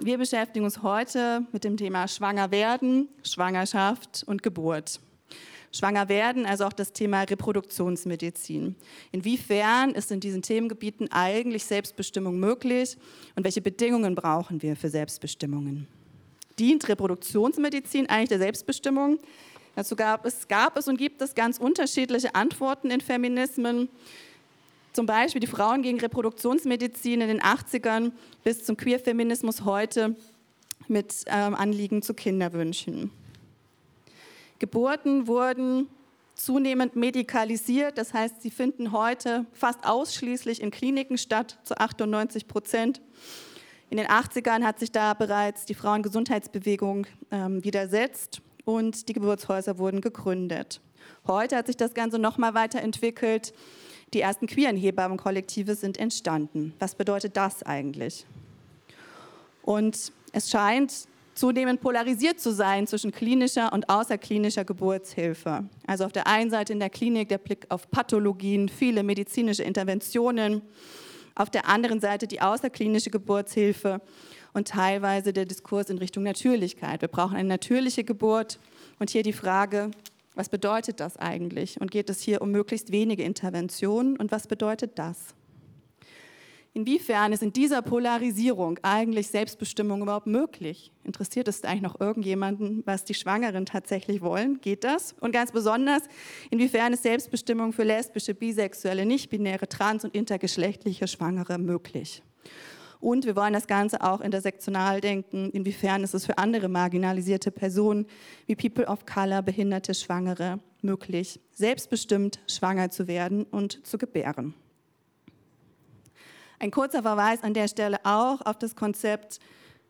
Wir beschäftigen uns heute mit dem Thema Schwanger werden, Schwangerschaft und Geburt. Schwanger werden, also auch das Thema Reproduktionsmedizin. Inwiefern ist in diesen Themengebieten eigentlich Selbstbestimmung möglich und welche Bedingungen brauchen wir für Selbstbestimmungen? Dient Reproduktionsmedizin eigentlich der Selbstbestimmung? Dazu gab es, gab es und gibt es ganz unterschiedliche Antworten in Feminismen. Zum Beispiel die Frauen gegen Reproduktionsmedizin in den 80ern bis zum Queerfeminismus heute mit ähm, Anliegen zu Kinderwünschen. Geburten wurden zunehmend medikalisiert, das heißt, sie finden heute fast ausschließlich in Kliniken statt, zu 98 Prozent. In den 80ern hat sich da bereits die Frauengesundheitsbewegung ähm, widersetzt und die Geburtshäuser wurden gegründet. Heute hat sich das Ganze nochmal weiterentwickelt. Die ersten queeren Hebammenkollektive sind entstanden. Was bedeutet das eigentlich? Und es scheint zunehmend polarisiert zu sein zwischen klinischer und außerklinischer Geburtshilfe. Also auf der einen Seite in der Klinik der Blick auf Pathologien, viele medizinische Interventionen, auf der anderen Seite die außerklinische Geburtshilfe und teilweise der Diskurs in Richtung Natürlichkeit. Wir brauchen eine natürliche Geburt und hier die Frage, was bedeutet das eigentlich? Und geht es hier um möglichst wenige Interventionen und was bedeutet das? Inwiefern ist in dieser Polarisierung eigentlich Selbstbestimmung überhaupt möglich? Interessiert es eigentlich noch irgendjemanden, was die Schwangeren tatsächlich wollen? Geht das? Und ganz besonders, inwiefern ist Selbstbestimmung für lesbische, bisexuelle, nichtbinäre, trans- und intergeschlechtliche Schwangere möglich? Und wir wollen das Ganze auch intersektional denken. Inwiefern ist es für andere marginalisierte Personen wie People of Color, behinderte Schwangere möglich, selbstbestimmt schwanger zu werden und zu gebären? Ein kurzer Verweis an der Stelle auch auf das Konzept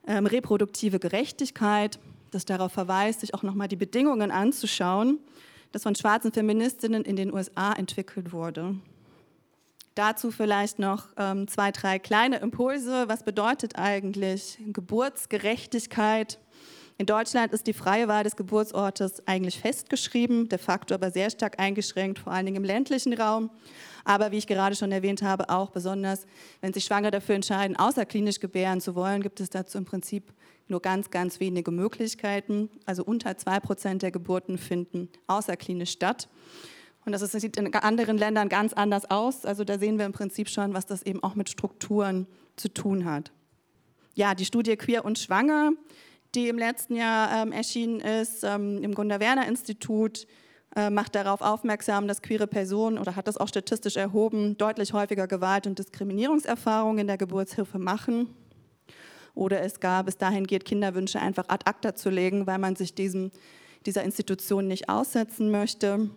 ähm, reproduktive Gerechtigkeit, das darauf verweist, sich auch nochmal die Bedingungen anzuschauen, das von schwarzen Feministinnen in den USA entwickelt wurde. Dazu vielleicht noch ähm, zwei, drei kleine Impulse. Was bedeutet eigentlich Geburtsgerechtigkeit? In Deutschland ist die freie Wahl des Geburtsortes eigentlich festgeschrieben, de facto aber sehr stark eingeschränkt, vor allen Dingen im ländlichen Raum. Aber wie ich gerade schon erwähnt habe, auch besonders, wenn sich Schwangere dafür entscheiden, außerklinisch gebären zu wollen, gibt es dazu im Prinzip nur ganz, ganz wenige Möglichkeiten. Also unter zwei Prozent der Geburten finden außerklinisch statt. Und das sieht in anderen Ländern ganz anders aus. Also da sehen wir im Prinzip schon, was das eben auch mit Strukturen zu tun hat. Ja, die Studie Queer und Schwanger die im letzten Jahr ähm, erschienen ist, ähm, im Gunda-Werner-Institut, äh, macht darauf aufmerksam, dass queere Personen, oder hat das auch statistisch erhoben, deutlich häufiger Gewalt- und Diskriminierungserfahrungen in der Geburtshilfe machen. Oder es gab bis dahin geht, Kinderwünsche einfach ad acta zu legen, weil man sich diesem, dieser Institution nicht aussetzen möchte.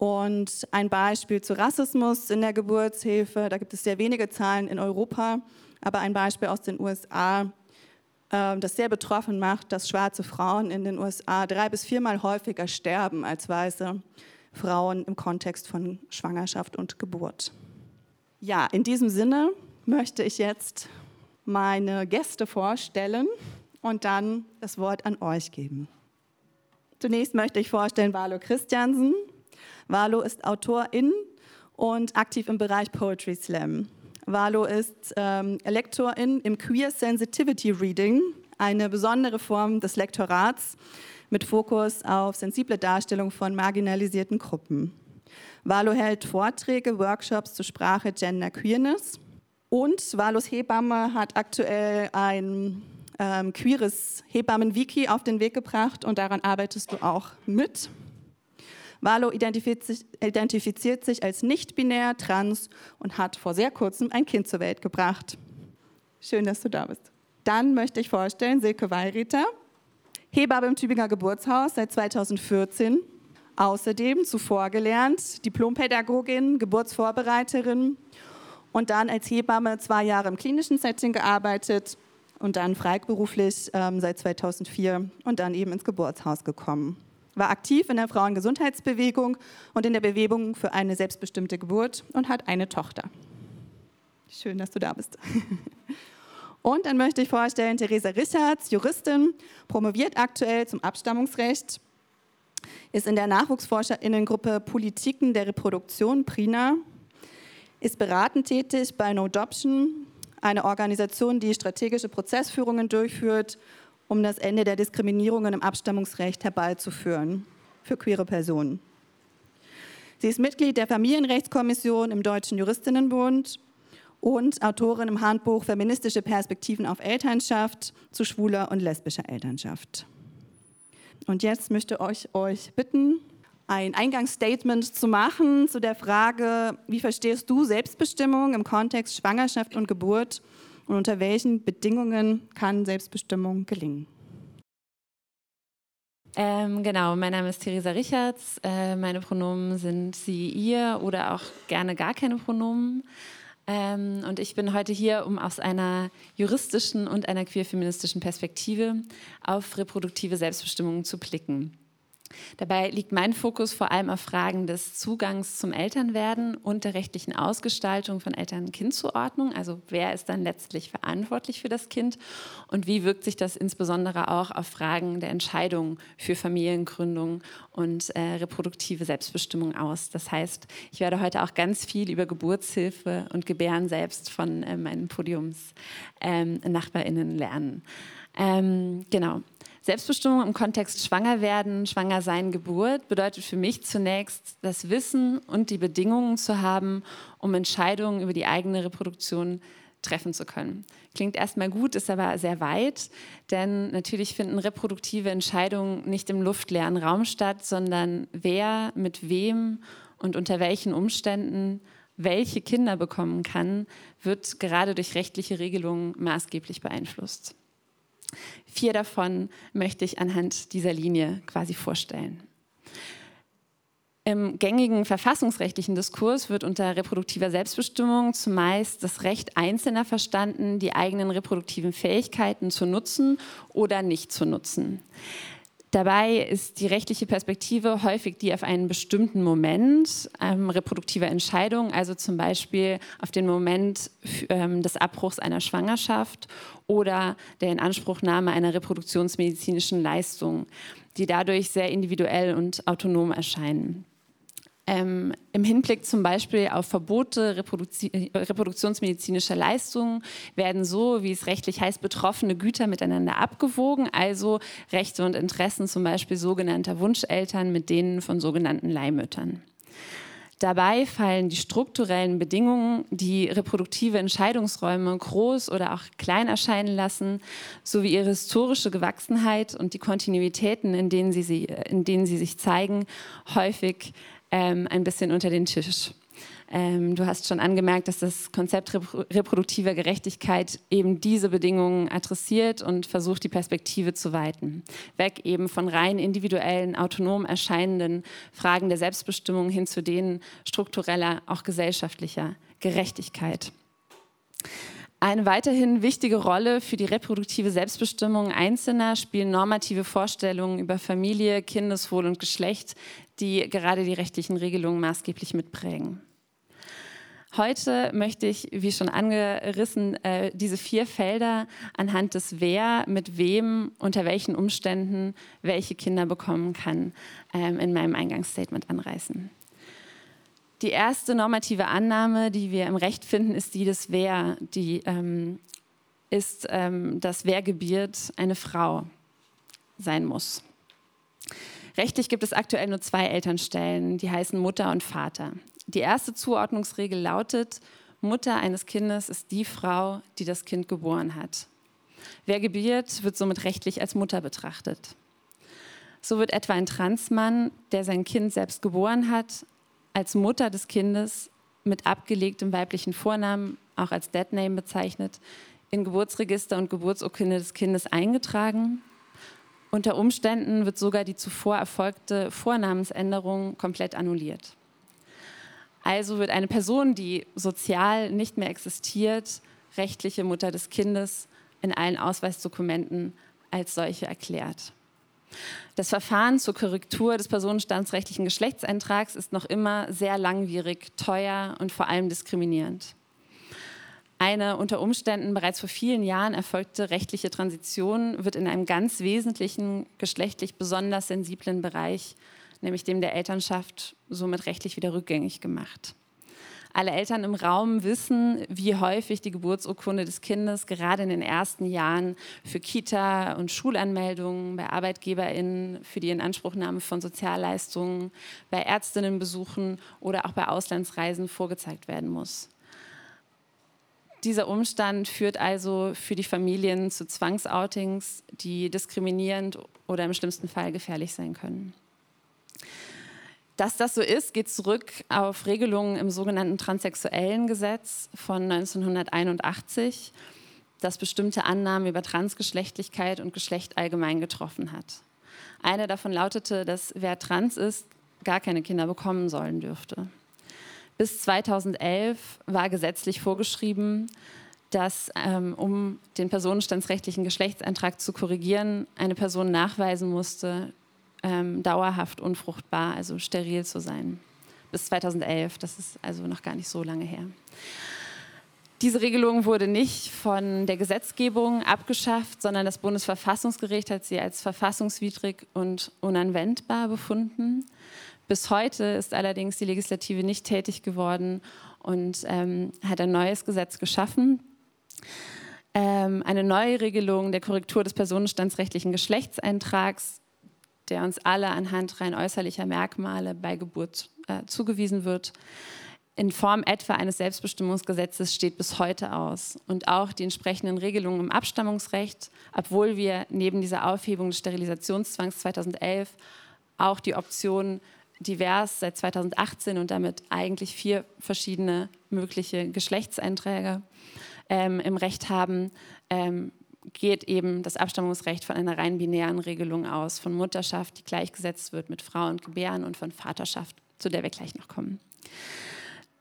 Und ein Beispiel zu Rassismus in der Geburtshilfe, da gibt es sehr wenige Zahlen in Europa, aber ein Beispiel aus den USA, ähm, das sehr betroffen macht, dass schwarze Frauen in den USA drei bis viermal häufiger sterben als weiße Frauen im Kontext von Schwangerschaft und Geburt. Ja, in diesem Sinne möchte ich jetzt meine Gäste vorstellen und dann das Wort an euch geben. Zunächst möchte ich vorstellen Valo Christiansen. Valo ist Autorin und aktiv im Bereich Poetry Slam. Valo ist ähm, Lektorin im Queer Sensitivity Reading, eine besondere Form des Lektorats mit Fokus auf sensible Darstellung von marginalisierten Gruppen. Valo hält Vorträge, Workshops zur Sprache Gender Queerness und Valos Hebamme hat aktuell ein ähm, queeres Hebammen-Wiki auf den Weg gebracht und daran arbeitest du auch mit. Valo identifiziert sich, als nicht-binär, trans und hat vor sehr kurzem ein Kind zur Welt gebracht. Schön, dass du da bist. Dann möchte ich vorstellen Silke Weiriter, Hebamme im Tübinger Geburtshaus seit 2014. Außerdem zuvor gelernt, Diplompädagogin, Geburtsvorbereiterin und dann als Hebamme zwei Jahre im klinischen Setting gearbeitet und dann freiberuflich ähm, seit 2004 und dann eben ins Geburtshaus gekommen war aktiv in der Frauengesundheitsbewegung und in der Bewegung für eine selbstbestimmte Geburt und hat eine Tochter. Schön, dass du da bist. Und dann möchte ich vorstellen, Theresa Richards, Juristin, promoviert aktuell zum Abstammungsrecht, ist in der Nachwuchsforscherinnengruppe Politiken der Reproduktion, PRINA, ist beratend tätig bei No Adoption, eine Organisation, die strategische Prozessführungen durchführt, um das Ende der Diskriminierungen im Abstammungsrecht herbeizuführen für queere Personen. Sie ist Mitglied der Familienrechtskommission im Deutschen Juristinnenbund und Autorin im Handbuch Feministische Perspektiven auf Elternschaft zu schwuler und lesbischer Elternschaft. Und jetzt möchte ich euch bitten, ein Eingangsstatement zu machen zu der Frage, wie verstehst du Selbstbestimmung im Kontext Schwangerschaft und Geburt und unter welchen Bedingungen kann Selbstbestimmung gelingen? Ähm, genau, mein Name ist Theresa Richards. Äh, meine Pronomen sind sie, ihr oder auch gerne gar keine Pronomen. Ähm, und ich bin heute hier, um aus einer juristischen und einer queer-feministischen Perspektive auf reproduktive Selbstbestimmung zu blicken. Dabei liegt mein Fokus vor allem auf Fragen des Zugangs zum Elternwerden und der rechtlichen Ausgestaltung von Eltern-Kind-Zuordnung. Also wer ist dann letztlich verantwortlich für das Kind und wie wirkt sich das insbesondere auch auf Fragen der Entscheidung für Familiengründung und äh, reproduktive Selbstbestimmung aus. Das heißt, ich werde heute auch ganz viel über Geburtshilfe und Gebären selbst von äh, meinen Podiums-NachbarInnen ähm, lernen. Ähm, genau. Selbstbestimmung im Kontext Schwangerwerden, Schwangersein, Geburt bedeutet für mich zunächst das Wissen und die Bedingungen zu haben, um Entscheidungen über die eigene Reproduktion treffen zu können. Klingt erstmal gut, ist aber sehr weit, denn natürlich finden reproduktive Entscheidungen nicht im luftleeren Raum statt, sondern wer mit wem und unter welchen Umständen welche Kinder bekommen kann, wird gerade durch rechtliche Regelungen maßgeblich beeinflusst. Vier davon möchte ich anhand dieser Linie quasi vorstellen. Im gängigen verfassungsrechtlichen Diskurs wird unter reproduktiver Selbstbestimmung zumeist das Recht Einzelner verstanden, die eigenen reproduktiven Fähigkeiten zu nutzen oder nicht zu nutzen. Dabei ist die rechtliche Perspektive häufig die auf einen bestimmten Moment ähm, reproduktiver Entscheidung, also zum Beispiel auf den Moment ähm, des Abbruchs einer Schwangerschaft oder der Inanspruchnahme einer reproduktionsmedizinischen Leistung, die dadurch sehr individuell und autonom erscheinen. Ähm, Im Hinblick zum Beispiel auf Verbote Reproduzi reproduktionsmedizinischer Leistungen werden so, wie es rechtlich heißt, betroffene Güter miteinander abgewogen, also Rechte und Interessen zum Beispiel sogenannter Wunscheltern mit denen von sogenannten Leihmüttern. Dabei fallen die strukturellen Bedingungen, die reproduktive Entscheidungsräume groß oder auch klein erscheinen lassen, sowie ihre historische Gewachsenheit und die Kontinuitäten, in denen sie, in denen sie sich zeigen, häufig ähm, ein bisschen unter den Tisch. Ähm, du hast schon angemerkt, dass das Konzept reproduktiver Gerechtigkeit eben diese Bedingungen adressiert und versucht, die Perspektive zu weiten. Weg eben von rein individuellen, autonom erscheinenden Fragen der Selbstbestimmung hin zu denen struktureller, auch gesellschaftlicher Gerechtigkeit. Eine weiterhin wichtige Rolle für die reproduktive Selbstbestimmung Einzelner spielen normative Vorstellungen über Familie, Kindeswohl und Geschlecht, die gerade die rechtlichen Regelungen maßgeblich mitprägen. Heute möchte ich, wie schon angerissen, äh, diese vier Felder anhand des Wer, mit wem, unter welchen Umständen welche Kinder bekommen kann, ähm, in meinem Eingangsstatement anreißen. Die erste normative Annahme, die wir im Recht finden, ist die des Wer, die ähm, ist, ähm, dass wer gebiert eine Frau sein muss. Rechtlich gibt es aktuell nur zwei Elternstellen, die heißen Mutter und Vater. Die erste Zuordnungsregel lautet, Mutter eines Kindes ist die Frau, die das Kind geboren hat. Wer gebiert, wird somit rechtlich als Mutter betrachtet. So wird etwa ein Transmann, der sein Kind selbst geboren hat, als Mutter des Kindes mit abgelegtem weiblichen Vornamen, auch als Deadname bezeichnet, in Geburtsregister und Geburtsurkunde des Kindes eingetragen. Unter Umständen wird sogar die zuvor erfolgte Vornamensänderung komplett annulliert. Also wird eine Person, die sozial nicht mehr existiert, rechtliche Mutter des Kindes in allen Ausweisdokumenten als solche erklärt. Das Verfahren zur Korrektur des personenstandsrechtlichen Geschlechtseintrags ist noch immer sehr langwierig, teuer und vor allem diskriminierend. Eine unter Umständen bereits vor vielen Jahren erfolgte rechtliche Transition wird in einem ganz wesentlichen, geschlechtlich besonders sensiblen Bereich, nämlich dem der Elternschaft, somit rechtlich wieder rückgängig gemacht. Alle Eltern im Raum wissen, wie häufig die Geburtsurkunde des Kindes gerade in den ersten Jahren für Kita- und Schulanmeldungen, bei ArbeitgeberInnen, für die Inanspruchnahme von Sozialleistungen, bei Ärztinnenbesuchen oder auch bei Auslandsreisen vorgezeigt werden muss. Dieser Umstand führt also für die Familien zu Zwangsoutings, die diskriminierend oder im schlimmsten Fall gefährlich sein können. Dass das so ist, geht zurück auf Regelungen im sogenannten transsexuellen Gesetz von 1981, das bestimmte Annahmen über Transgeschlechtlichkeit und Geschlecht allgemein getroffen hat. Eine davon lautete, dass wer trans ist, gar keine Kinder bekommen sollen dürfte. Bis 2011 war gesetzlich vorgeschrieben, dass, ähm, um den personenstandsrechtlichen Geschlechtseintrag zu korrigieren, eine Person nachweisen musste, ähm, dauerhaft unfruchtbar, also steril zu sein. Bis 2011, das ist also noch gar nicht so lange her. Diese Regelung wurde nicht von der Gesetzgebung abgeschafft, sondern das Bundesverfassungsgericht hat sie als verfassungswidrig und unanwendbar befunden. Bis heute ist allerdings die Legislative nicht tätig geworden und ähm, hat ein neues Gesetz geschaffen. Ähm, eine neue Regelung der Korrektur des personenstandsrechtlichen Geschlechtseintrags der uns alle anhand rein äußerlicher Merkmale bei Geburt äh, zugewiesen wird, in Form etwa eines Selbstbestimmungsgesetzes steht bis heute aus. Und auch die entsprechenden Regelungen im Abstammungsrecht, obwohl wir neben dieser Aufhebung des Sterilisationszwangs 2011 auch die Option divers seit 2018 und damit eigentlich vier verschiedene mögliche Geschlechtseinträge ähm, im Recht haben, ähm, geht eben das Abstammungsrecht von einer rein binären Regelung aus, von Mutterschaft, die gleichgesetzt wird mit Frau und Gebären und von Vaterschaft, zu der wir gleich noch kommen.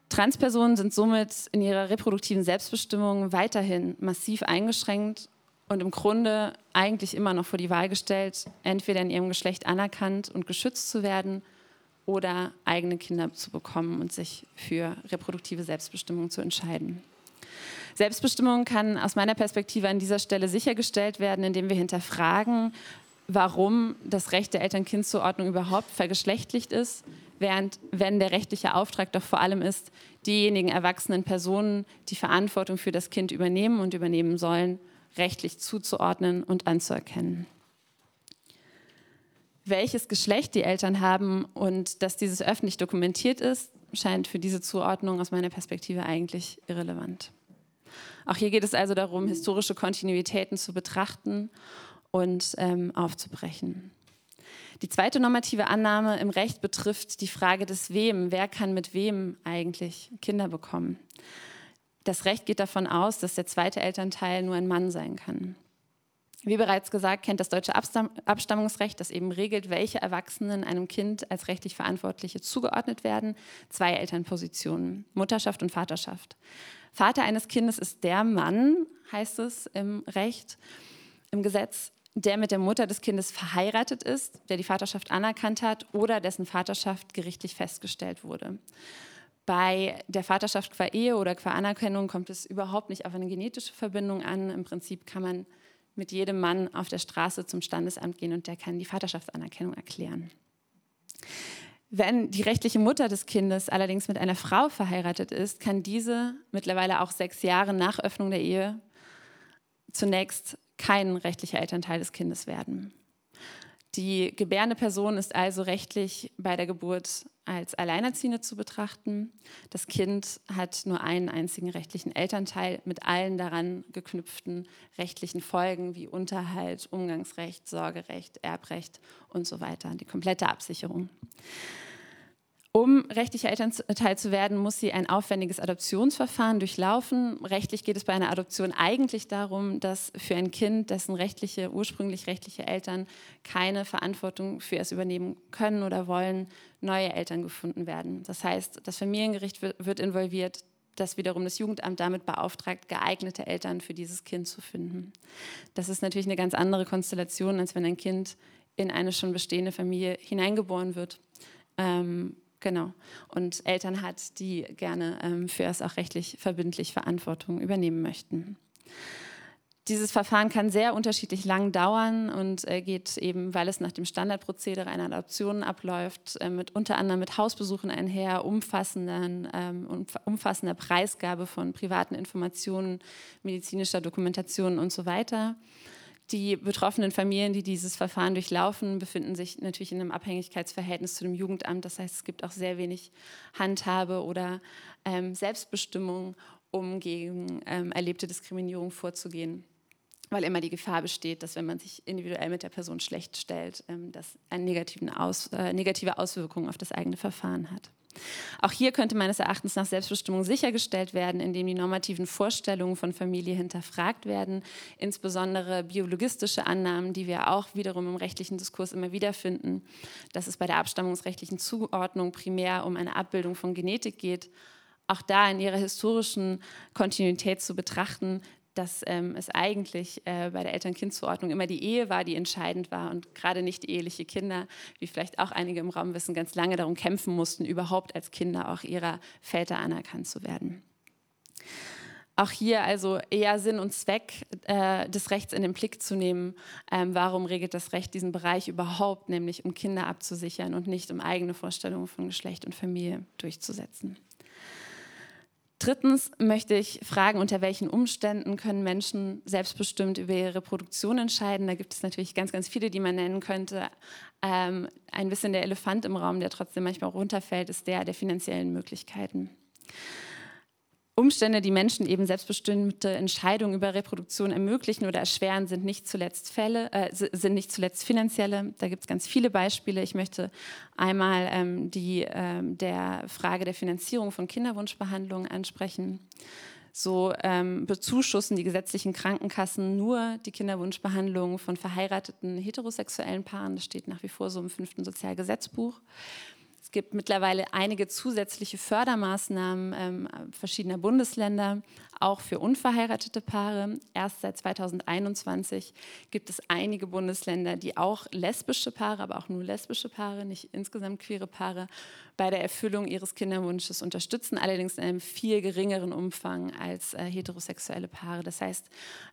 Transpersonen sind somit in ihrer reproduktiven Selbstbestimmung weiterhin massiv eingeschränkt und im Grunde eigentlich immer noch vor die Wahl gestellt, entweder in ihrem Geschlecht anerkannt und geschützt zu werden oder eigene Kinder zu bekommen und sich für reproduktive Selbstbestimmung zu entscheiden. Selbstbestimmung kann aus meiner Perspektive an dieser Stelle sichergestellt werden, indem wir hinterfragen, warum das Recht der Eltern-Kind-Zuordnung überhaupt vergeschlechtlicht ist, während wenn der rechtliche Auftrag doch vor allem ist, diejenigen erwachsenen Personen, die Verantwortung für das Kind übernehmen und übernehmen sollen, rechtlich zuzuordnen und anzuerkennen. Welches Geschlecht die Eltern haben und dass dieses öffentlich dokumentiert ist, scheint für diese Zuordnung aus meiner Perspektive eigentlich irrelevant. Auch hier geht es also darum, historische Kontinuitäten zu betrachten und ähm, aufzubrechen. Die zweite normative Annahme im Recht betrifft die Frage des Wem. Wer kann mit wem eigentlich Kinder bekommen? Das Recht geht davon aus, dass der zweite Elternteil nur ein Mann sein kann. Wie bereits gesagt, kennt das deutsche Abstammungsrecht, das eben regelt, welche Erwachsenen einem Kind als rechtlich Verantwortliche zugeordnet werden, zwei Elternpositionen, Mutterschaft und Vaterschaft. Vater eines Kindes ist der Mann, heißt es im Recht, im Gesetz, der mit der Mutter des Kindes verheiratet ist, der die Vaterschaft anerkannt hat oder dessen Vaterschaft gerichtlich festgestellt wurde. Bei der Vaterschaft qua Ehe oder qua Anerkennung kommt es überhaupt nicht auf eine genetische Verbindung an. Im Prinzip kann man mit jedem Mann auf der Straße zum Standesamt gehen und der kann die Vaterschaftsanerkennung erklären. Wenn die rechtliche Mutter des Kindes allerdings mit einer Frau verheiratet ist, kann diese mittlerweile auch sechs Jahre nach Öffnung der Ehe zunächst kein rechtlicher Elternteil des Kindes werden. Die gebärende Person ist also rechtlich bei der Geburt als Alleinerziehende zu betrachten. Das Kind hat nur einen einzigen rechtlichen Elternteil mit allen daran geknüpften rechtlichen Folgen wie Unterhalt, Umgangsrecht, Sorgerecht, Erbrecht und so weiter, die komplette Absicherung. Um rechtlicher Elternteil zu werden, muss sie ein aufwendiges Adoptionsverfahren durchlaufen. Rechtlich geht es bei einer Adoption eigentlich darum, dass für ein Kind, dessen rechtliche, ursprünglich rechtliche Eltern keine Verantwortung für es übernehmen können oder wollen, neue Eltern gefunden werden. Das heißt, das Familiengericht wird involviert, das wiederum das Jugendamt damit beauftragt, geeignete Eltern für dieses Kind zu finden. Das ist natürlich eine ganz andere Konstellation, als wenn ein Kind in eine schon bestehende Familie hineingeboren wird. Ähm, Genau. Und Eltern hat, die gerne ähm, für es auch rechtlich verbindlich Verantwortung übernehmen möchten. Dieses Verfahren kann sehr unterschiedlich lang dauern und äh, geht eben, weil es nach dem Standardprozedere einer Adoption abläuft, äh, mit unter anderem mit Hausbesuchen einher, umfassenden, ähm, umfassender Preisgabe von privaten Informationen, medizinischer Dokumentation und so weiter. Die betroffenen Familien, die dieses Verfahren durchlaufen, befinden sich natürlich in einem Abhängigkeitsverhältnis zu dem Jugendamt. Das heißt, es gibt auch sehr wenig Handhabe oder ähm, Selbstbestimmung, um gegen ähm, erlebte Diskriminierung vorzugehen weil immer die Gefahr besteht, dass wenn man sich individuell mit der Person schlecht stellt, ähm, das eine Aus, äh, negative Auswirkungen auf das eigene Verfahren hat. Auch hier könnte meines Erachtens nach Selbstbestimmung sichergestellt werden, indem die normativen Vorstellungen von Familie hinterfragt werden, insbesondere biologistische Annahmen, die wir auch wiederum im rechtlichen Diskurs immer wieder finden, dass es bei der abstammungsrechtlichen Zuordnung primär um eine Abbildung von Genetik geht, auch da in ihrer historischen Kontinuität zu betrachten, dass ähm, es eigentlich äh, bei der Eltern-Kind-Zuordnung immer die Ehe war, die entscheidend war und gerade nicht eheliche Kinder, wie vielleicht auch einige im Raum wissen, ganz lange darum kämpfen mussten, überhaupt als Kinder auch ihrer Väter anerkannt zu werden. Auch hier also eher Sinn und Zweck äh, des Rechts in den Blick zu nehmen. Ähm, warum regelt das Recht diesen Bereich überhaupt, nämlich um Kinder abzusichern und nicht um eigene Vorstellungen von Geschlecht und Familie durchzusetzen? Drittens möchte ich fragen, unter welchen Umständen können Menschen selbstbestimmt über ihre Reproduktion entscheiden. Da gibt es natürlich ganz, ganz viele, die man nennen könnte. Ähm, ein bisschen der Elefant im Raum, der trotzdem manchmal runterfällt, ist der der finanziellen Möglichkeiten. Umstände, die Menschen eben selbstbestimmte Entscheidungen über Reproduktion ermöglichen oder erschweren, sind nicht zuletzt Fälle, äh, sind nicht zuletzt finanzielle. Da gibt es ganz viele Beispiele. Ich möchte einmal ähm, die ähm, der Frage der Finanzierung von Kinderwunschbehandlungen ansprechen. So ähm, bezuschussen die gesetzlichen Krankenkassen nur die Kinderwunschbehandlungen von verheirateten heterosexuellen Paaren. Das steht nach wie vor so im fünften Sozialgesetzbuch. Es gibt mittlerweile einige zusätzliche Fördermaßnahmen ähm, verschiedener Bundesländer, auch für unverheiratete Paare. Erst seit 2021 gibt es einige Bundesländer, die auch lesbische Paare, aber auch nur lesbische Paare, nicht insgesamt queere Paare, bei der Erfüllung ihres Kinderwunsches unterstützen, allerdings in einem viel geringeren Umfang als äh, heterosexuelle Paare. Das heißt,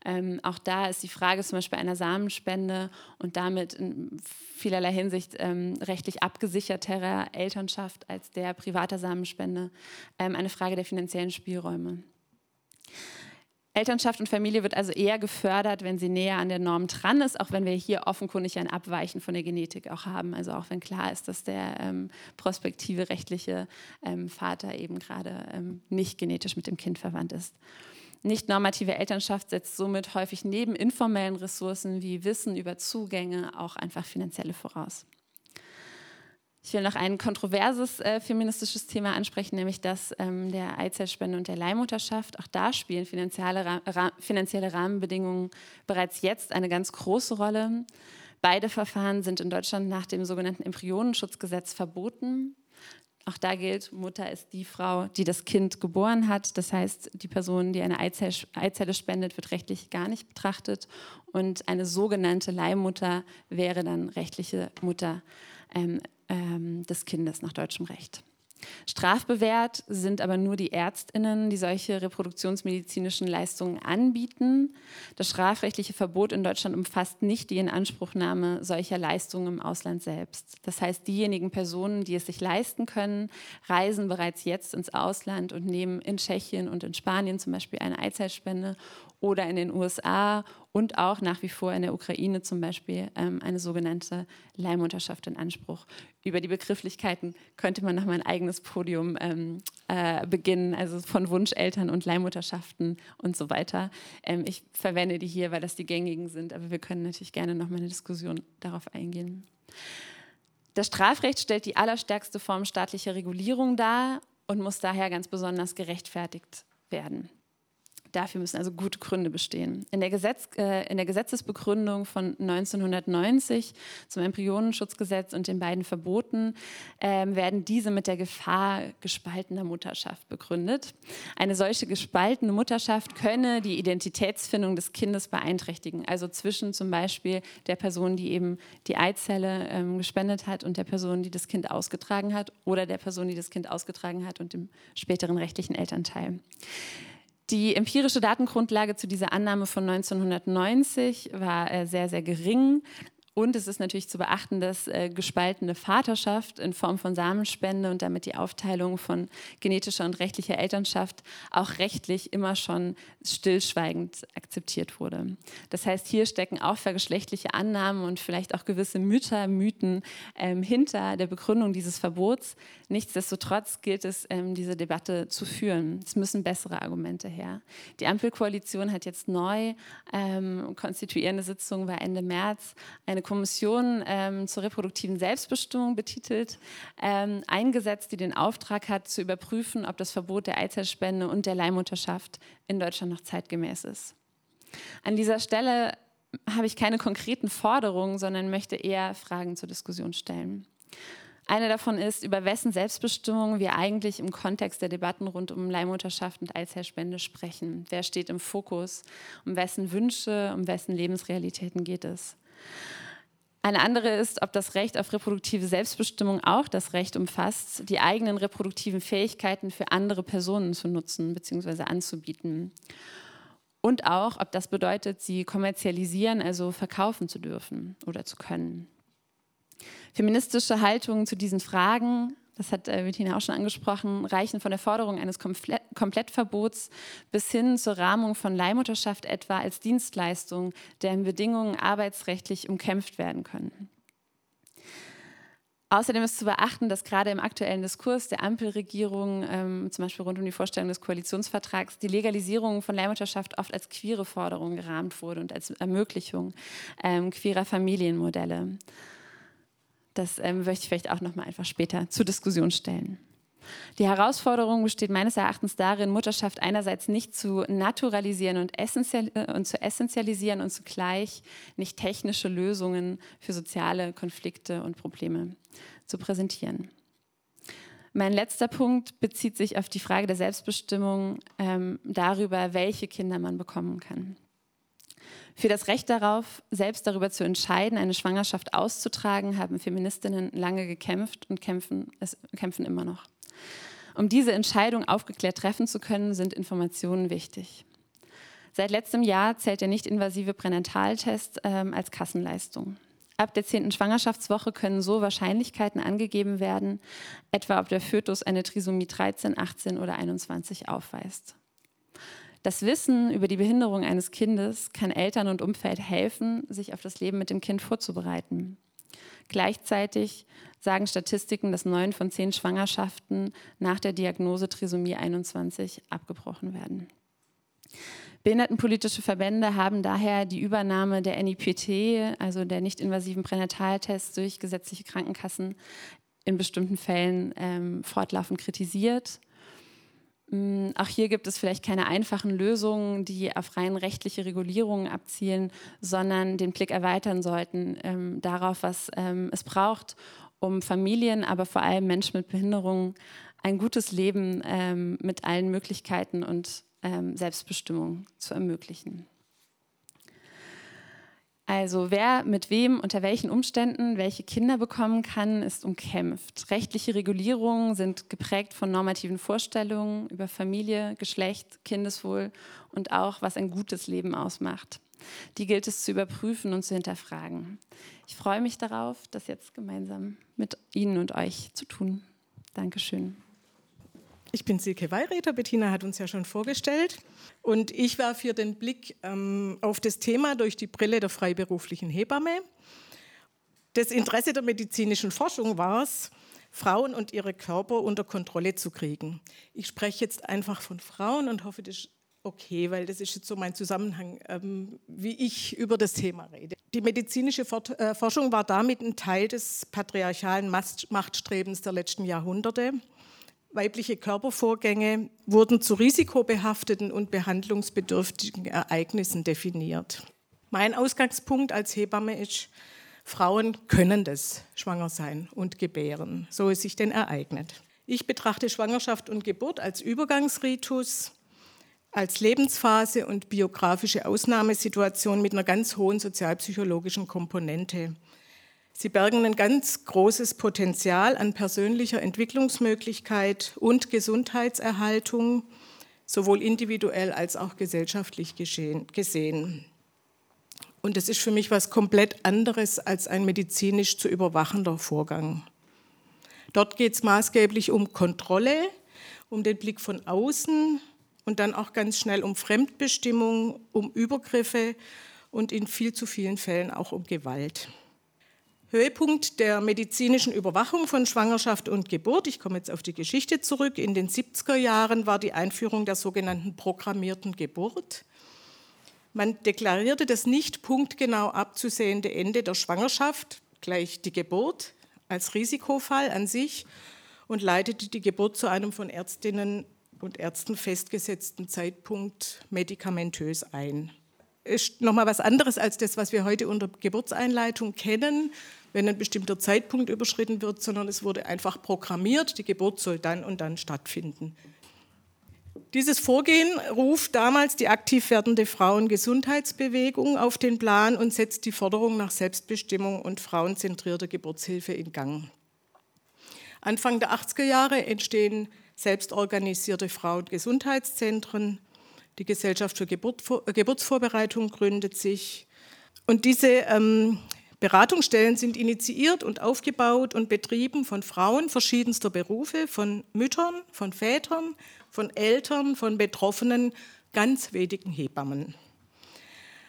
ähm, auch da ist die Frage zum Beispiel einer Samenspende und damit in vielerlei Hinsicht ähm, rechtlich abgesicherterer Elternschaft als der privater Samenspende ähm, eine Frage der finanziellen Spielräume. Elternschaft und Familie wird also eher gefördert, wenn sie näher an der Norm dran ist, auch wenn wir hier offenkundig ein Abweichen von der Genetik auch haben. Also auch wenn klar ist, dass der ähm, prospektive rechtliche ähm, Vater eben gerade ähm, nicht genetisch mit dem Kind verwandt ist. Nicht normative Elternschaft setzt somit häufig neben informellen Ressourcen wie Wissen über Zugänge auch einfach finanzielle voraus. Ich will noch ein kontroverses äh, feministisches Thema ansprechen, nämlich das ähm, der Eizellspende und der Leihmutterschaft. Auch da spielen finanzielle, Ra finanzielle Rahmenbedingungen bereits jetzt eine ganz große Rolle. Beide Verfahren sind in Deutschland nach dem sogenannten Embryonenschutzgesetz verboten. Auch da gilt, Mutter ist die Frau, die das Kind geboren hat. Das heißt, die Person, die eine Eizelle, Eizelle spendet, wird rechtlich gar nicht betrachtet. Und eine sogenannte Leihmutter wäre dann rechtliche Mutter ähm, ähm, des Kindes nach deutschem Recht. Strafbewehrt sind aber nur die Ärztinnen, die solche reproduktionsmedizinischen Leistungen anbieten. Das strafrechtliche Verbot in Deutschland umfasst nicht die Inanspruchnahme solcher Leistungen im Ausland selbst. Das heißt, diejenigen Personen, die es sich leisten können, reisen bereits jetzt ins Ausland und nehmen in Tschechien und in Spanien zum Beispiel eine Eizellspende oder in den USA und auch nach wie vor in der Ukraine zum Beispiel ähm, eine sogenannte Leihmutterschaft in Anspruch. Über die Begrifflichkeiten könnte man noch mal ein eigenes Podium ähm, äh, beginnen, also von Wunscheltern und Leihmutterschaften und so weiter. Ähm, ich verwende die hier, weil das die gängigen sind, aber wir können natürlich gerne noch mal eine Diskussion darauf eingehen. Das Strafrecht stellt die allerstärkste Form staatlicher Regulierung dar und muss daher ganz besonders gerechtfertigt werden. Dafür müssen also gute Gründe bestehen. In der, Gesetz, äh, in der, Gesetzesbegründung von 1990 zum Embryonenschutzgesetz und den beiden Verboten äh, werden diese mit der Gefahr gespaltener Mutterschaft begründet. Eine solche gespaltene Mutterschaft könne die Identitätsfindung des Kindes beeinträchtigen, also zwischen zum Beispiel der Person, die eben die Eizelle ähm, gespendet hat und der Person, die das Kind ausgetragen hat oder der Person, die das Kind ausgetragen hat und dem späteren rechtlichen Elternteil. Die empirische Datengrundlage zu dieser Annahme von 1990 war äh, sehr, sehr gering. Und es ist natürlich zu beachten, dass äh, gespaltene Vaterschaft in Form von Samenspende und damit die Aufteilung von genetischer und rechtlicher Elternschaft auch rechtlich immer schon stillschweigend akzeptiert wurde. Das heißt, hier stecken auch vergeschlechtliche Annahmen und vielleicht auch gewisse Mütter, Mythen ähm, hinter der Begründung dieses Verbots. Nichtsdestotrotz gilt es, ähm, diese Debatte zu führen. Es müssen bessere Argumente her. Die Ampelkoalition hat jetzt neu ähm, konstituierende Sitzung war Ende März eine Kommission ähm, zur reproduktiven Selbstbestimmung betitelt, ähm, eingesetzt, die den Auftrag hat, zu überprüfen, ob das Verbot der Eizellspende und der Leihmutterschaft in Deutschland noch zeitgemäß ist. An dieser Stelle habe ich keine konkreten Forderungen, sondern möchte eher Fragen zur Diskussion stellen. Eine davon ist, über wessen Selbstbestimmung wir eigentlich im Kontext der Debatten rund um Leihmutterschaft und Eizellspende sprechen. Wer steht im Fokus? Um wessen Wünsche, um wessen Lebensrealitäten geht es? Eine andere ist, ob das Recht auf reproduktive Selbstbestimmung auch das Recht umfasst, die eigenen reproduktiven Fähigkeiten für andere Personen zu nutzen bzw. anzubieten. Und auch, ob das bedeutet, sie kommerzialisieren, also verkaufen zu dürfen oder zu können. Feministische Haltungen zu diesen Fragen das hat äh, Bettina auch schon angesprochen, reichen von der Forderung eines Komple Komplettverbots bis hin zur Rahmung von Leihmutterschaft etwa als Dienstleistung, deren Bedingungen arbeitsrechtlich umkämpft werden können. Außerdem ist zu beachten, dass gerade im aktuellen Diskurs der Ampelregierung, ähm, zum Beispiel rund um die Vorstellung des Koalitionsvertrags, die Legalisierung von Leihmutterschaft oft als queere Forderung gerahmt wurde und als Ermöglichung ähm, queerer Familienmodelle. Das ähm, möchte ich vielleicht auch noch mal einfach später zur Diskussion stellen. Die Herausforderung besteht meines Erachtens darin, Mutterschaft einerseits nicht zu naturalisieren und, essential, äh, und zu essentialisieren und zugleich nicht technische Lösungen für soziale Konflikte und Probleme zu präsentieren. Mein letzter Punkt bezieht sich auf die Frage der Selbstbestimmung ähm, darüber, welche Kinder man bekommen kann. Für das Recht darauf, selbst darüber zu entscheiden, eine Schwangerschaft auszutragen, haben Feministinnen lange gekämpft und kämpfen, es, kämpfen immer noch. Um diese Entscheidung aufgeklärt treffen zu können, sind Informationen wichtig. Seit letztem Jahr zählt der nicht-invasive Pränataltest ähm, als Kassenleistung. Ab der zehnten Schwangerschaftswoche können so Wahrscheinlichkeiten angegeben werden, etwa ob der Fötus eine Trisomie 13, 18 oder 21 aufweist. Das Wissen über die Behinderung eines Kindes kann Eltern und Umfeld helfen, sich auf das Leben mit dem Kind vorzubereiten. Gleichzeitig sagen Statistiken, dass neun von zehn Schwangerschaften nach der Diagnose Trisomie 21 abgebrochen werden. Behindertenpolitische Verbände haben daher die Übernahme der NIPT, also der nicht-invasiven Pränataltests, durch gesetzliche Krankenkassen in bestimmten Fällen ähm, fortlaufend kritisiert auch hier gibt es vielleicht keine einfachen Lösungen, die auf rein rechtliche Regulierungen abzielen, sondern den Blick erweitern sollten ähm, darauf, was ähm, es braucht, um Familien, aber vor allem Menschen mit Behinderungen ein gutes Leben ähm, mit allen Möglichkeiten und ähm, Selbstbestimmung zu ermöglichen. Also wer mit wem unter welchen Umständen welche Kinder bekommen kann, ist umkämpft. Rechtliche Regulierungen sind geprägt von normativen Vorstellungen über Familie, Geschlecht, Kindeswohl und auch, was ein gutes Leben ausmacht. Die gilt es zu überprüfen und zu hinterfragen. Ich freue mich darauf, das jetzt gemeinsam mit Ihnen und euch zu tun. Dankeschön. Ich bin Silke Weihräter, Bettina hat uns ja schon vorgestellt. Und ich werfe hier den Blick ähm, auf das Thema durch die Brille der freiberuflichen Hebamme. Das Interesse der medizinischen Forschung war es, Frauen und ihre Körper unter Kontrolle zu kriegen. Ich spreche jetzt einfach von Frauen und hoffe, das ist okay, weil das ist jetzt so mein Zusammenhang, ähm, wie ich über das Thema rede. Die medizinische äh, Forschung war damit ein Teil des patriarchalen Machtstrebens der letzten Jahrhunderte weibliche Körpervorgänge wurden zu risikobehafteten und behandlungsbedürftigen Ereignissen definiert. Mein Ausgangspunkt als Hebamme ist, Frauen können das, schwanger sein und gebären, so es sich denn ereignet. Ich betrachte Schwangerschaft und Geburt als Übergangsritus, als Lebensphase und biografische Ausnahmesituation mit einer ganz hohen sozialpsychologischen Komponente. Sie bergen ein ganz großes Potenzial an persönlicher Entwicklungsmöglichkeit und Gesundheitserhaltung, sowohl individuell als auch gesellschaftlich gesehen. Und das ist für mich was komplett anderes als ein medizinisch zu überwachender Vorgang. Dort geht es maßgeblich um Kontrolle, um den Blick von außen und dann auch ganz schnell um Fremdbestimmung, um Übergriffe und in viel zu vielen Fällen auch um Gewalt. Höhepunkt der medizinischen Überwachung von Schwangerschaft und Geburt, ich komme jetzt auf die Geschichte zurück, in den 70er Jahren war die Einführung der sogenannten programmierten Geburt. Man deklarierte das nicht punktgenau abzusehende Ende der Schwangerschaft, gleich die Geburt, als Risikofall an sich und leitete die Geburt zu einem von Ärztinnen und Ärzten festgesetzten Zeitpunkt medikamentös ein. Ist nochmal was anderes als das, was wir heute unter Geburtseinleitung kennen, wenn ein bestimmter Zeitpunkt überschritten wird, sondern es wurde einfach programmiert, die Geburt soll dann und dann stattfinden. Dieses Vorgehen ruft damals die aktiv werdende Frauengesundheitsbewegung auf den Plan und setzt die Forderung nach Selbstbestimmung und frauenzentrierter Geburtshilfe in Gang. Anfang der 80er Jahre entstehen selbstorganisierte Frauengesundheitszentren. Die Gesellschaft für Geburtsvorbereitung gründet sich. Und diese ähm, Beratungsstellen sind initiiert und aufgebaut und betrieben von Frauen verschiedenster Berufe, von Müttern, von Vätern, von Eltern, von Betroffenen, ganz wenigen Hebammen.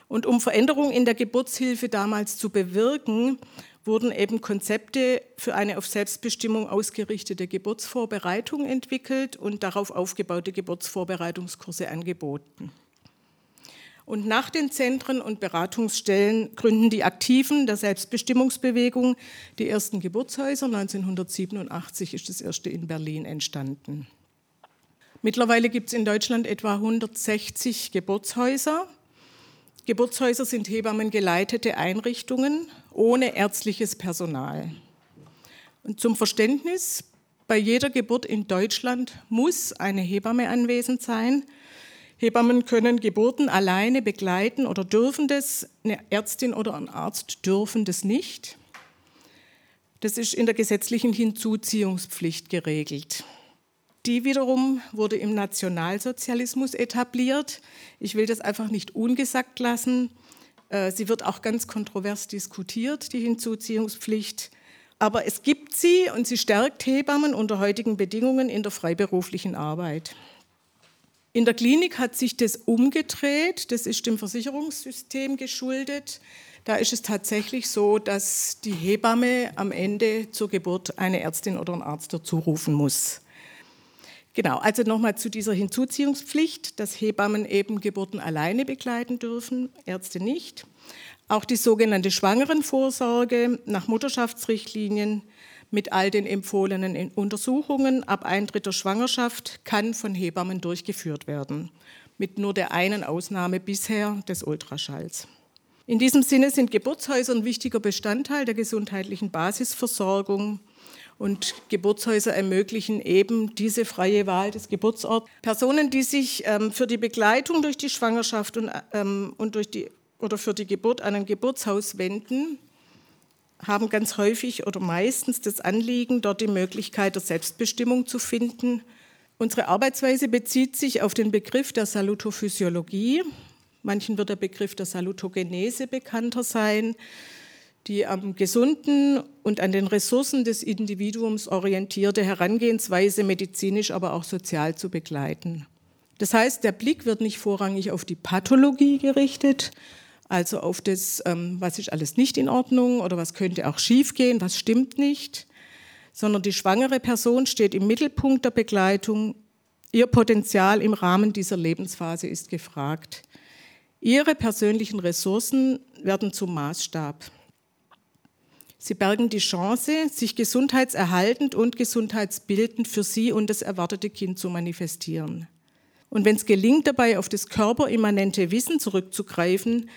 Und um Veränderungen in der Geburtshilfe damals zu bewirken, wurden eben Konzepte für eine auf Selbstbestimmung ausgerichtete Geburtsvorbereitung entwickelt und darauf aufgebaute Geburtsvorbereitungskurse angeboten. Und nach den Zentren und Beratungsstellen gründen die Aktiven der Selbstbestimmungsbewegung die ersten Geburtshäuser. 1987 ist das erste in Berlin entstanden. Mittlerweile gibt es in Deutschland etwa 160 Geburtshäuser. Geburtshäuser sind hebammengeleitete Einrichtungen ohne ärztliches Personal. Und zum Verständnis, bei jeder Geburt in Deutschland muss eine Hebamme anwesend sein, Hebammen können Geburten alleine begleiten oder dürfen das. Eine Ärztin oder ein Arzt dürfen das nicht. Das ist in der gesetzlichen Hinzuziehungspflicht geregelt. Die wiederum wurde im Nationalsozialismus etabliert. Ich will das einfach nicht ungesagt lassen. Äh, sie wird auch ganz kontrovers diskutiert, die Hinzuziehungspflicht. Aber es gibt sie und sie stärkt Hebammen unter heutigen Bedingungen in der freiberuflichen Arbeit. In der Klinik hat sich das umgedreht, das ist dem Versicherungssystem geschuldet. Da ist es tatsächlich so, dass die Hebamme am Ende zur Geburt eine Ärztin oder einen Arzt dazu rufen muss. Genau, also nochmal zu dieser Hinzuziehungspflicht, dass Hebammen eben Geburten alleine begleiten dürfen, Ärzte nicht. Auch die sogenannte Schwangerenvorsorge nach Mutterschaftsrichtlinien mit all den empfohlenen Untersuchungen ab Eintritt der Schwangerschaft kann von Hebammen durchgeführt werden, mit nur der einen Ausnahme bisher des Ultraschalls. In diesem Sinne sind Geburtshäuser ein wichtiger Bestandteil der gesundheitlichen Basisversorgung und Geburtshäuser ermöglichen eben diese freie Wahl des Geburtsorts. Personen, die sich ähm, für die Begleitung durch die Schwangerschaft und, ähm, und durch die, oder für die Geburt an ein Geburtshaus wenden, haben ganz häufig oder meistens das Anliegen, dort die Möglichkeit der Selbstbestimmung zu finden. Unsere Arbeitsweise bezieht sich auf den Begriff der Salutophysiologie. Manchen wird der Begriff der Salutogenese bekannter sein, die am gesunden und an den Ressourcen des Individuums orientierte Herangehensweise medizinisch, aber auch sozial zu begleiten. Das heißt, der Blick wird nicht vorrangig auf die Pathologie gerichtet, also auf das, ähm, was ist alles nicht in Ordnung oder was könnte auch schiefgehen, was stimmt nicht, sondern die schwangere Person steht im Mittelpunkt der Begleitung. Ihr Potenzial im Rahmen dieser Lebensphase ist gefragt. Ihre persönlichen Ressourcen werden zum Maßstab. Sie bergen die Chance, sich gesundheitserhaltend und gesundheitsbildend für Sie und das erwartete Kind zu manifestieren. Und wenn es gelingt, dabei auf das körperimmanente Wissen zurückzugreifen,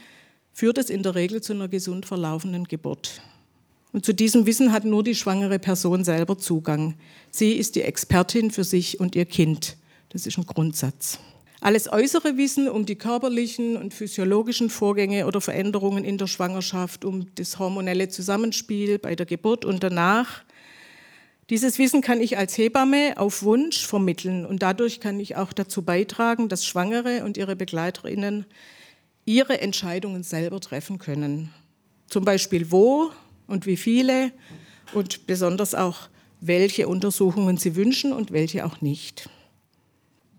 führt es in der Regel zu einer gesund verlaufenden Geburt. Und zu diesem Wissen hat nur die schwangere Person selber Zugang. Sie ist die Expertin für sich und ihr Kind. Das ist ein Grundsatz. Alles äußere Wissen um die körperlichen und physiologischen Vorgänge oder Veränderungen in der Schwangerschaft, um das hormonelle Zusammenspiel bei der Geburt und danach, Dieses Wissen kann ich als Hebamme auf Wunsch vermitteln und dadurch kann ich auch dazu beitragen, dass Schwangere und ihre Begleiterinnen ihre Entscheidungen selber treffen können. Zum Beispiel wo und wie viele und besonders auch, welche Untersuchungen sie wünschen und welche auch nicht.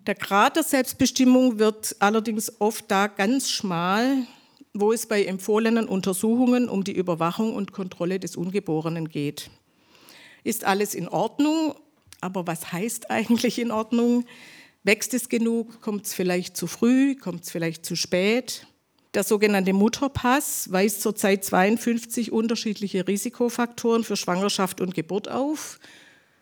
Der Grad der Selbstbestimmung wird allerdings oft da ganz schmal, wo es bei empfohlenen Untersuchungen um die Überwachung und Kontrolle des Ungeborenen geht. Ist alles in Ordnung? Aber was heißt eigentlich in Ordnung? Wächst es genug? Kommt es vielleicht zu früh? Kommt es vielleicht zu spät? Der sogenannte Mutterpass weist zurzeit 52 unterschiedliche Risikofaktoren für Schwangerschaft und Geburt auf.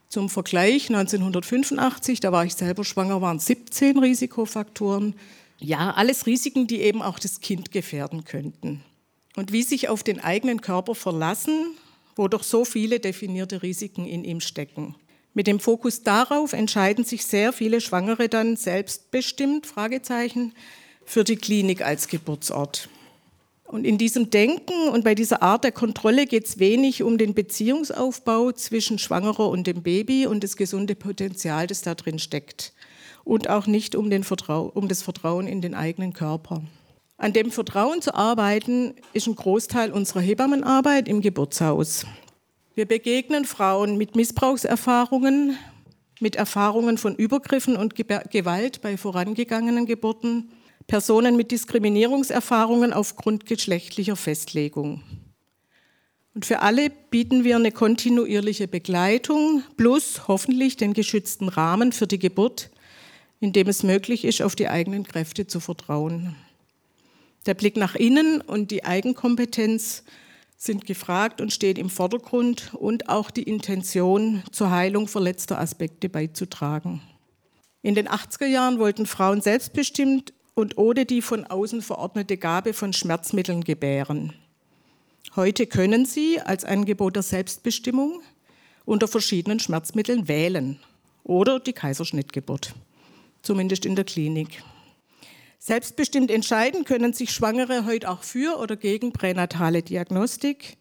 Zum Vergleich 1985, da war ich selber schwanger, waren 17 Risikofaktoren. Ja, alles Risiken, die eben auch das Kind gefährden könnten. Und wie sich auf den eigenen Körper verlassen, wo doch so viele definierte Risiken in ihm stecken. Mit dem Fokus darauf entscheiden sich sehr viele Schwangere dann selbstbestimmt, Fragezeichen, für die Klinik als Geburtsort. Und in diesem Denken und bei dieser Art der Kontrolle geht es wenig um den Beziehungsaufbau zwischen Schwangerer und dem Baby und das gesunde Potenzial, das da drin steckt. Und auch nicht um, Vertrau um das Vertrauen in den eigenen Körper. An dem Vertrauen zu arbeiten, ist ein Großteil unserer Hebammenarbeit im Geburtshaus. Wir begegnen Frauen mit Missbrauchserfahrungen, mit Erfahrungen von Übergriffen und Gewalt bei vorangegangenen Geburten Personen mit Diskriminierungserfahrungen aufgrund geschlechtlicher Festlegung. Und für alle bieten wir eine kontinuierliche Begleitung plus hoffentlich den geschützten Rahmen für die Geburt, in dem es möglich ist, auf die eigenen Kräfte zu vertrauen. Der Blick nach innen und die Eigenkompetenz sind gefragt und stehen im Vordergrund und auch die Intention, zur Heilung verletzter Aspekte beizutragen. In den 80er Jahren wollten Frauen selbstbestimmt und ohne die von außen verordnete Gabe von Schmerzmitteln gebären. Heute können Sie als Angebot der Selbstbestimmung unter verschiedenen Schmerzmitteln wählen oder die Kaiserschnittgeburt, zumindest in der Klinik. Selbstbestimmt entscheiden können sich Schwangere heute auch für oder gegen pränatale Diagnostik.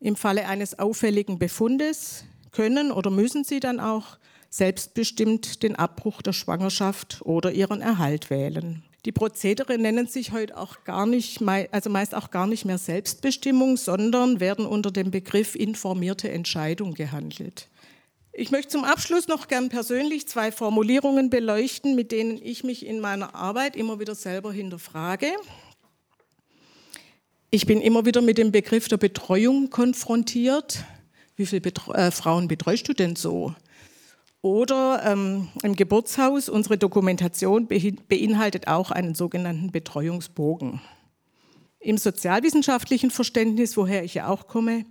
Im Falle eines auffälligen Befundes können oder müssen sie dann auch selbstbestimmt den Abbruch der Schwangerschaft oder ihren Erhalt wählen. Die Prozedere nennen sich heute auch gar nicht, also meist auch gar nicht mehr Selbstbestimmung, sondern werden unter dem Begriff informierte Entscheidung gehandelt. Ich möchte zum Abschluss noch gern persönlich zwei Formulierungen beleuchten, mit denen ich mich in meiner Arbeit immer wieder selber hinterfrage. Ich bin immer wieder mit dem Begriff der Betreuung konfrontiert. Wie viele Betreu äh, Frauen betreust du denn so? Oder ähm, im Geburtshaus, unsere Dokumentation beinhaltet auch einen sogenannten Betreuungsbogen. Im sozialwissenschaftlichen Verständnis, woher ich ja auch komme,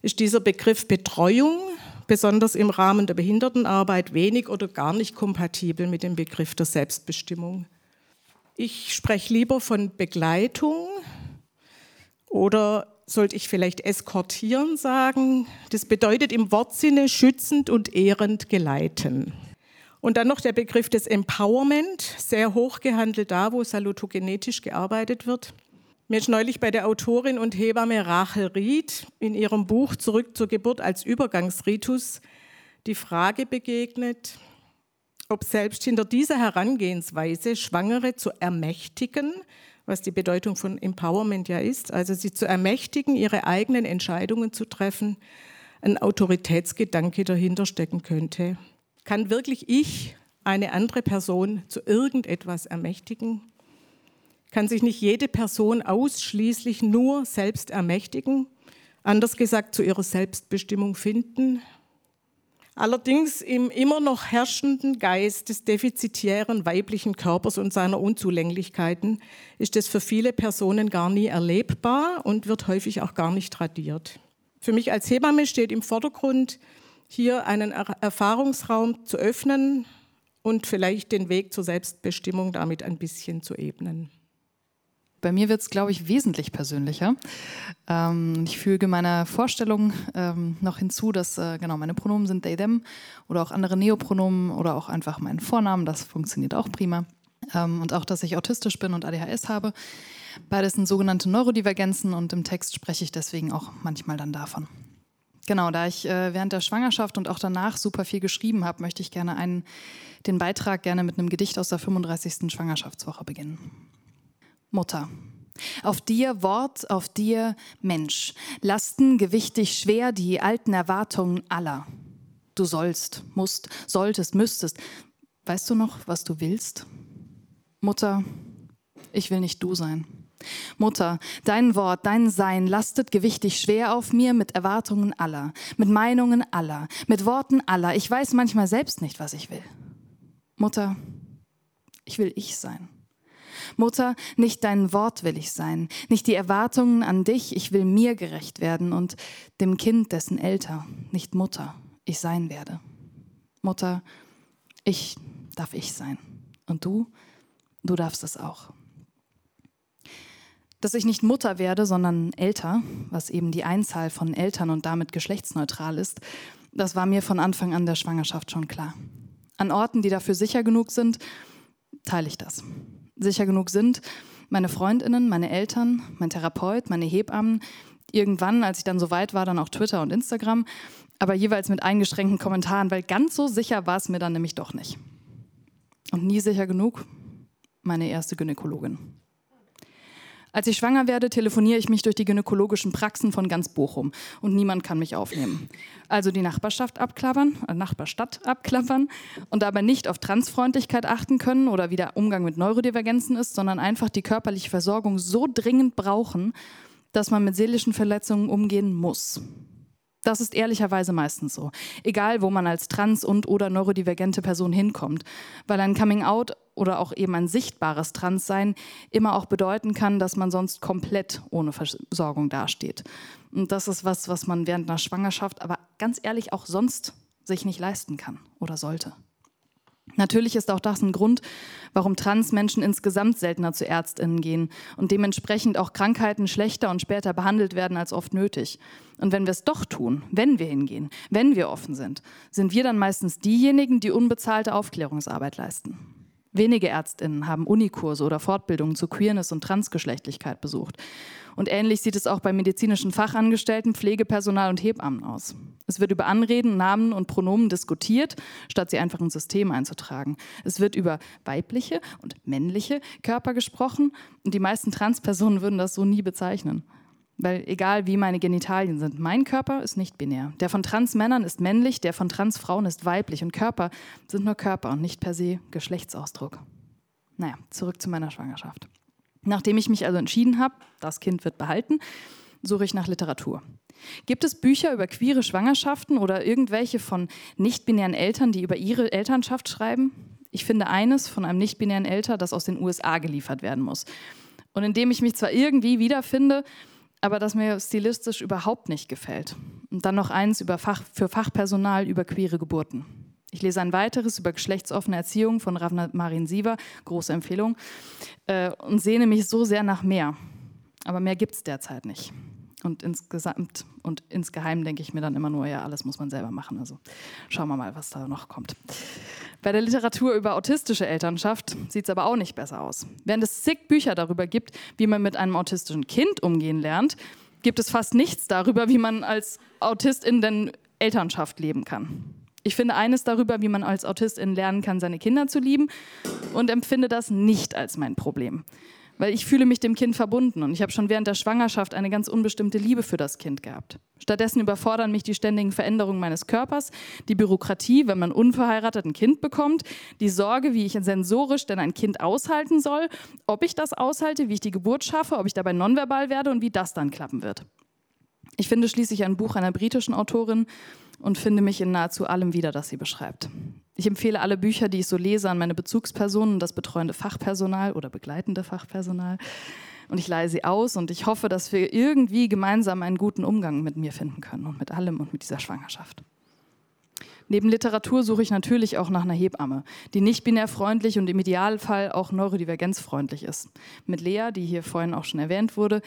ist dieser Begriff Betreuung besonders im Rahmen der Behindertenarbeit wenig oder gar nicht kompatibel mit dem Begriff der Selbstbestimmung. Ich spreche lieber von Begleitung oder sollte ich vielleicht eskortieren sagen. Das bedeutet im Wortsinne schützend und ehrend geleiten. Und dann noch der Begriff des Empowerment, sehr hoch gehandelt da, wo salutogenetisch gearbeitet wird. Mir ist neulich bei der Autorin und Hebamme Rachel Ried in ihrem Buch Zurück zur Geburt als Übergangsritus die Frage begegnet, ob selbst hinter dieser Herangehensweise Schwangere zu ermächtigen, was die Bedeutung von Empowerment ja ist, also sie zu ermächtigen, ihre eigenen Entscheidungen zu treffen, ein Autoritätsgedanke dahinter stecken könnte. Kann wirklich ich eine andere Person zu irgendetwas ermächtigen? Kann sich nicht jede Person ausschließlich nur selbst ermächtigen, anders gesagt zu ihrer Selbstbestimmung finden? Allerdings im immer noch herrschenden Geist des defizitären weiblichen Körpers und seiner Unzulänglichkeiten ist es für viele Personen gar nie erlebbar und wird häufig auch gar nicht tradiert. Für mich als Hebamme steht im Vordergrund, hier einen Erfahrungsraum zu öffnen und vielleicht den Weg zur Selbstbestimmung damit ein bisschen zu ebnen. Bei mir wird es, glaube ich, wesentlich persönlicher. Ähm, ich füge meiner Vorstellung ähm, noch hinzu, dass äh, genau meine Pronomen sind they, them oder auch andere Neopronomen oder auch einfach mein Vornamen. Das funktioniert auch prima. Ähm, und auch, dass ich autistisch bin und ADHS habe. Beides sind sogenannte Neurodivergenzen und im Text spreche ich deswegen auch manchmal dann davon. Genau, da ich äh, während der Schwangerschaft und auch danach super viel geschrieben habe, möchte ich gerne einen, den Beitrag gerne mit einem Gedicht aus der 35. Schwangerschaftswoche beginnen. Mutter. Auf dir Wort, auf dir Mensch. Lasten gewichtig schwer die alten Erwartungen aller. Du sollst, musst, solltest, müsstest. Weißt du noch, was du willst? Mutter, ich will nicht du sein. Mutter, dein Wort, dein Sein lastet gewichtig schwer auf mir mit Erwartungen aller, mit Meinungen aller, mit Worten aller. Ich weiß manchmal selbst nicht, was ich will. Mutter, ich will ich sein. Mutter, nicht dein Wort will ich sein, nicht die Erwartungen an dich, ich will mir gerecht werden und dem Kind, dessen älter, nicht Mutter, ich sein werde. Mutter, ich darf ich sein. Und du, du darfst es auch dass ich nicht Mutter werde, sondern älter, was eben die Einzahl von Eltern und damit geschlechtsneutral ist, das war mir von Anfang an der Schwangerschaft schon klar. An Orten, die dafür sicher genug sind, teile ich das. Sicher genug sind meine Freundinnen, meine Eltern, mein Therapeut, meine Hebammen, irgendwann, als ich dann so weit war, dann auch Twitter und Instagram, aber jeweils mit eingeschränkten Kommentaren, weil ganz so sicher war es mir dann nämlich doch nicht. Und nie sicher genug meine erste Gynäkologin. Als ich schwanger werde, telefoniere ich mich durch die gynäkologischen Praxen von ganz Bochum und niemand kann mich aufnehmen. Also die Nachbarschaft abklappern, äh, Nachbarstadt abklappern und dabei nicht auf Transfreundlichkeit achten können oder wie der Umgang mit Neurodivergenzen ist, sondern einfach die körperliche Versorgung so dringend brauchen, dass man mit seelischen Verletzungen umgehen muss. Das ist ehrlicherweise meistens so. Egal, wo man als trans- und oder neurodivergente Person hinkommt. Weil ein Coming-out oder auch eben ein sichtbares Transsein immer auch bedeuten kann, dass man sonst komplett ohne Versorgung dasteht. Und das ist was, was man während einer Schwangerschaft, aber ganz ehrlich auch sonst sich nicht leisten kann oder sollte. Natürlich ist auch das ein Grund, warum Transmenschen insgesamt seltener zu Ärztinnen gehen und dementsprechend auch Krankheiten schlechter und später behandelt werden als oft nötig. Und wenn wir es doch tun, wenn wir hingehen, wenn wir offen sind, sind wir dann meistens diejenigen, die unbezahlte Aufklärungsarbeit leisten. Wenige Ärztinnen haben Unikurse oder Fortbildungen zu Queerness und Transgeschlechtlichkeit besucht. Und ähnlich sieht es auch bei medizinischen Fachangestellten, Pflegepersonal und Hebammen aus. Es wird über Anreden, Namen und Pronomen diskutiert, statt sie einfach ins System einzutragen. Es wird über weibliche und männliche Körper gesprochen und die meisten Transpersonen würden das so nie bezeichnen. Weil egal wie meine Genitalien sind, mein Körper ist nicht binär. Der von Transmännern ist männlich, der von Transfrauen ist weiblich. Und Körper sind nur Körper und nicht per se Geschlechtsausdruck. Naja, zurück zu meiner Schwangerschaft. Nachdem ich mich also entschieden habe, das Kind wird behalten, suche ich nach Literatur. Gibt es Bücher über queere Schwangerschaften oder irgendwelche von nicht-binären Eltern, die über ihre Elternschaft schreiben? Ich finde eines von einem nicht-binären Eltern, das aus den USA geliefert werden muss. Und in dem ich mich zwar irgendwie wiederfinde, aber das mir stilistisch überhaupt nicht gefällt. Und dann noch eins über Fach, für Fachpersonal über queere Geburten. Ich lese ein weiteres über geschlechtsoffene Erziehung von Ravna Marin Siva, große Empfehlung, äh, und sehne mich so sehr nach mehr. Aber mehr gibt es derzeit nicht. Und insgesamt und insgeheim denke ich mir dann immer nur, ja, alles muss man selber machen. Also schauen wir mal, was da noch kommt. Bei der Literatur über autistische Elternschaft sieht es aber auch nicht besser aus. Während es zig Bücher darüber gibt, wie man mit einem autistischen Kind umgehen lernt, gibt es fast nichts darüber, wie man als Autistin denn Elternschaft leben kann. Ich finde eines darüber, wie man als Autistin lernen kann, seine Kinder zu lieben und empfinde das nicht als mein Problem weil ich fühle mich dem Kind verbunden und ich habe schon während der Schwangerschaft eine ganz unbestimmte Liebe für das Kind gehabt. Stattdessen überfordern mich die ständigen Veränderungen meines Körpers, die Bürokratie, wenn man unverheiratet ein Kind bekommt, die Sorge, wie ich sensorisch denn ein Kind aushalten soll, ob ich das aushalte, wie ich die Geburt schaffe, ob ich dabei nonverbal werde und wie das dann klappen wird. Ich finde schließlich ein Buch einer britischen Autorin und finde mich in nahezu allem wieder, das sie beschreibt. Ich empfehle alle Bücher, die ich so lese, an meine Bezugspersonen, das betreuende Fachpersonal oder begleitende Fachpersonal. Und ich leihe sie aus und ich hoffe, dass wir irgendwie gemeinsam einen guten Umgang mit mir finden können und mit allem und mit dieser Schwangerschaft. Neben Literatur suche ich natürlich auch nach einer Hebamme, die nicht binär freundlich und im Idealfall auch neurodivergenzfreundlich ist. Mit Lea, die hier vorhin auch schon erwähnt wurde,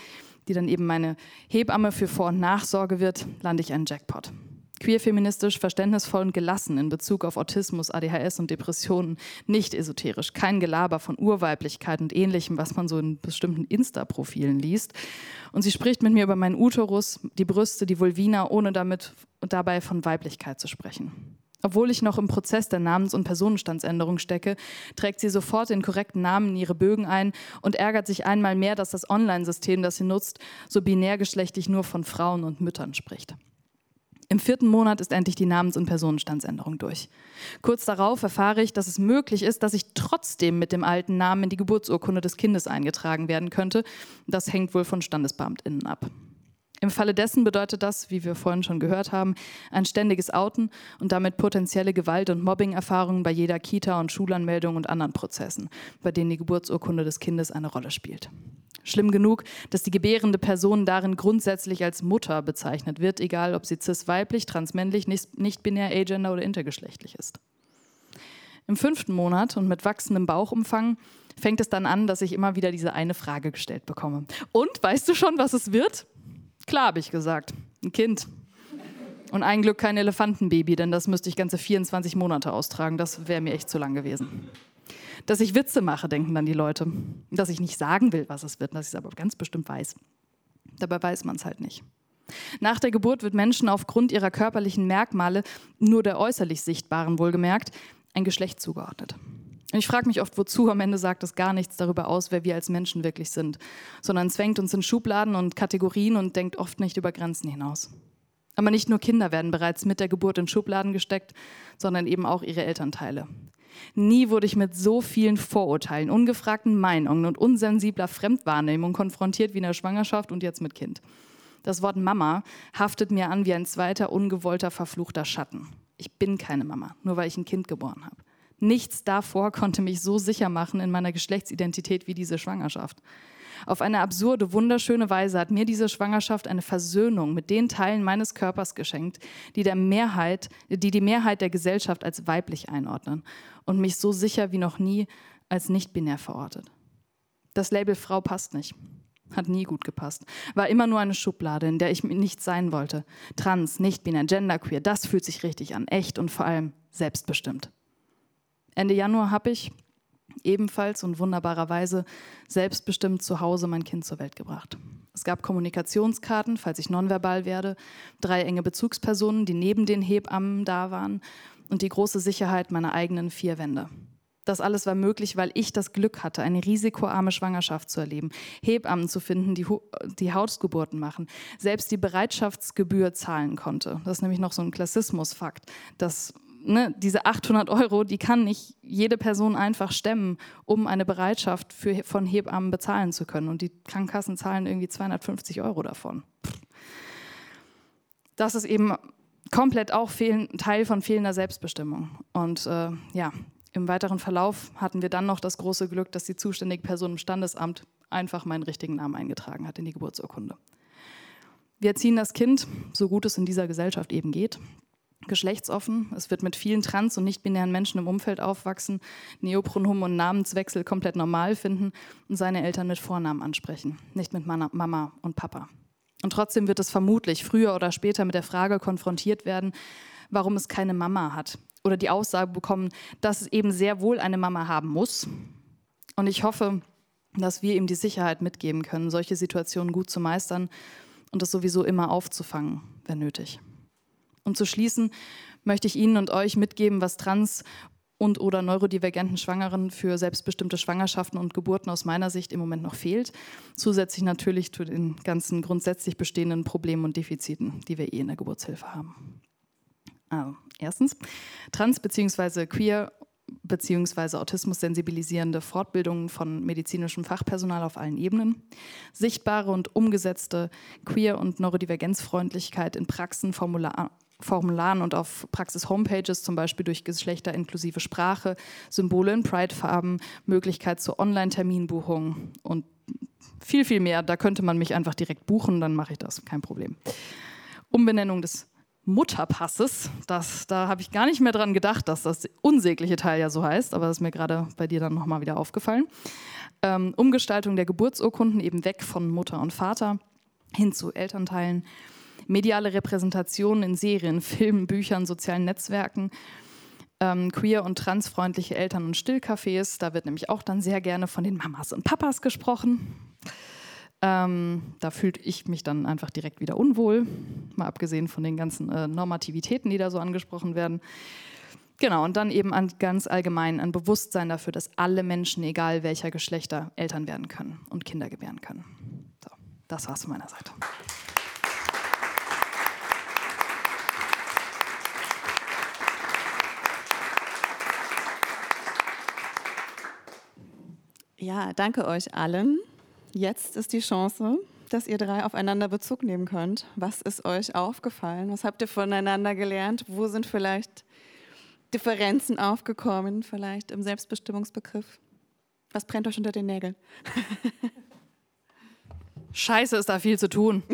die dann eben meine Hebamme für Vor- und Nachsorge wird, lande ich einen Jackpot. Queer-feministisch, verständnisvoll und gelassen in Bezug auf Autismus, ADHS und Depressionen, nicht esoterisch, kein Gelaber von Urweiblichkeit und ähnlichem, was man so in bestimmten Insta-Profilen liest. Und sie spricht mit mir über meinen Uterus, die Brüste, die Vulvina, ohne damit und dabei von Weiblichkeit zu sprechen. Obwohl ich noch im Prozess der Namens- und Personenstandsänderung stecke, trägt sie sofort den korrekten Namen in ihre Bögen ein und ärgert sich einmal mehr, dass das Online-System, das sie nutzt, so binärgeschlechtlich nur von Frauen und Müttern spricht. Im vierten Monat ist endlich die Namens- und Personenstandsänderung durch. Kurz darauf erfahre ich, dass es möglich ist, dass ich trotzdem mit dem alten Namen in die Geburtsurkunde des Kindes eingetragen werden könnte. Das hängt wohl von Standesbeamtinnen ab. Im Falle dessen bedeutet das, wie wir vorhin schon gehört haben, ein ständiges Outen und damit potenzielle Gewalt- und Mobbing-Erfahrungen bei jeder Kita- und Schulanmeldung und anderen Prozessen, bei denen die Geburtsurkunde des Kindes eine Rolle spielt. Schlimm genug, dass die gebärende Person darin grundsätzlich als Mutter bezeichnet wird, egal ob sie cis-weiblich, transmännlich, nicht-binär, agender oder intergeschlechtlich ist. Im fünften Monat und mit wachsendem Bauchumfang fängt es dann an, dass ich immer wieder diese eine Frage gestellt bekomme. Und weißt du schon, was es wird? Klar, habe ich gesagt. Ein Kind. Und ein Glück kein Elefantenbaby, denn das müsste ich ganze 24 Monate austragen. Das wäre mir echt zu lang gewesen. Dass ich Witze mache, denken dann die Leute. Dass ich nicht sagen will, was es wird, dass ich es aber ganz bestimmt weiß. Dabei weiß man es halt nicht. Nach der Geburt wird Menschen aufgrund ihrer körperlichen Merkmale, nur der äußerlich sichtbaren wohlgemerkt, ein Geschlecht zugeordnet. Und ich frage mich oft, wozu am Ende sagt das gar nichts darüber aus, wer wir als Menschen wirklich sind, sondern zwängt uns in Schubladen und Kategorien und denkt oft nicht über Grenzen hinaus. Aber nicht nur Kinder werden bereits mit der Geburt in Schubladen gesteckt, sondern eben auch ihre Elternteile. Nie wurde ich mit so vielen Vorurteilen, ungefragten Meinungen und unsensibler Fremdwahrnehmung konfrontiert wie in der Schwangerschaft und jetzt mit Kind. Das Wort Mama haftet mir an wie ein zweiter ungewollter, verfluchter Schatten. Ich bin keine Mama, nur weil ich ein Kind geboren habe. Nichts davor konnte mich so sicher machen in meiner Geschlechtsidentität wie diese Schwangerschaft. Auf eine absurde, wunderschöne Weise hat mir diese Schwangerschaft eine Versöhnung mit den Teilen meines Körpers geschenkt, die, der Mehrheit, die die Mehrheit der Gesellschaft als weiblich einordnen und mich so sicher wie noch nie als nicht-binär verortet. Das Label Frau passt nicht. Hat nie gut gepasst. War immer nur eine Schublade, in der ich nicht sein wollte. Trans, nicht-binär, genderqueer, das fühlt sich richtig an. Echt und vor allem selbstbestimmt. Ende Januar habe ich, ebenfalls und wunderbarerweise selbstbestimmt zu Hause mein Kind zur Welt gebracht. Es gab Kommunikationskarten, falls ich nonverbal werde, drei enge Bezugspersonen, die neben den Hebammen da waren und die große Sicherheit meiner eigenen vier Wände. Das alles war möglich, weil ich das Glück hatte, eine risikoarme Schwangerschaft zu erleben, Hebammen zu finden, die, die Hausgeburten machen, selbst die Bereitschaftsgebühr zahlen konnte. Das ist nämlich noch so ein Klassismusfakt, dass ne, diese 800 Euro, die kann nicht jede Person einfach stemmen, um eine Bereitschaft für, von Hebammen bezahlen zu können. Und die Krankenkassen zahlen irgendwie 250 Euro davon. Das ist eben komplett auch fehlen, Teil von fehlender Selbstbestimmung. Und äh, ja, im weiteren Verlauf hatten wir dann noch das große Glück, dass die zuständige Person im Standesamt einfach meinen richtigen Namen eingetragen hat in die Geburtsurkunde. Wir erziehen das Kind, so gut es in dieser Gesellschaft eben geht geschlechtsoffen. Es wird mit vielen trans- und nicht-binären Menschen im Umfeld aufwachsen, Neopronomen und Namenswechsel komplett normal finden und seine Eltern mit Vornamen ansprechen, nicht mit Mama und Papa. Und trotzdem wird es vermutlich früher oder später mit der Frage konfrontiert werden, warum es keine Mama hat. Oder die Aussage bekommen, dass es eben sehr wohl eine Mama haben muss. Und ich hoffe, dass wir ihm die Sicherheit mitgeben können, solche Situationen gut zu meistern und es sowieso immer aufzufangen, wenn nötig. Um zu schließen, möchte ich Ihnen und euch mitgeben, was trans- und oder neurodivergenten Schwangeren für selbstbestimmte Schwangerschaften und Geburten aus meiner Sicht im Moment noch fehlt. Zusätzlich natürlich zu den ganzen grundsätzlich bestehenden Problemen und Defiziten, die wir eh in der Geburtshilfe haben. Also, erstens, trans- bzw. queer bzw. Autismus sensibilisierende Fortbildungen von medizinischem Fachpersonal auf allen Ebenen, sichtbare und umgesetzte Queer- und Neurodivergenzfreundlichkeit in Praxen, Formular Formularen und auf Praxis-Homepages, zum Beispiel durch geschlechterinklusive Sprache, Symbole in Pride-Farben, Möglichkeit zur Online-Terminbuchung und viel, viel mehr. Da könnte man mich einfach direkt buchen, dann mache ich das, kein Problem. Umbenennung des Mutterpasses, das, da habe ich gar nicht mehr dran gedacht, dass das unsägliche Teil ja so heißt, aber das ist mir gerade bei dir dann nochmal wieder aufgefallen. Ähm, Umgestaltung der Geburtsurkunden eben weg von Mutter und Vater hin zu Elternteilen mediale Repräsentation in Serien, Filmen, Büchern, sozialen Netzwerken. Ähm, queer und transfreundliche Eltern- und Stillcafés. Da wird nämlich auch dann sehr gerne von den Mamas und Papas gesprochen. Ähm, da fühlte ich mich dann einfach direkt wieder unwohl, mal abgesehen von den ganzen äh, Normativitäten, die da so angesprochen werden. Genau, und dann eben an, ganz allgemein ein Bewusstsein dafür, dass alle Menschen, egal welcher Geschlechter, Eltern werden können und Kinder gebären können. So, das war's von meiner Seite. Ja, danke euch allen. Jetzt ist die Chance, dass ihr drei aufeinander Bezug nehmen könnt. Was ist euch aufgefallen? Was habt ihr voneinander gelernt? Wo sind vielleicht Differenzen aufgekommen, vielleicht im Selbstbestimmungsbegriff? Was brennt euch unter den Nägeln? Scheiße, ist da viel zu tun.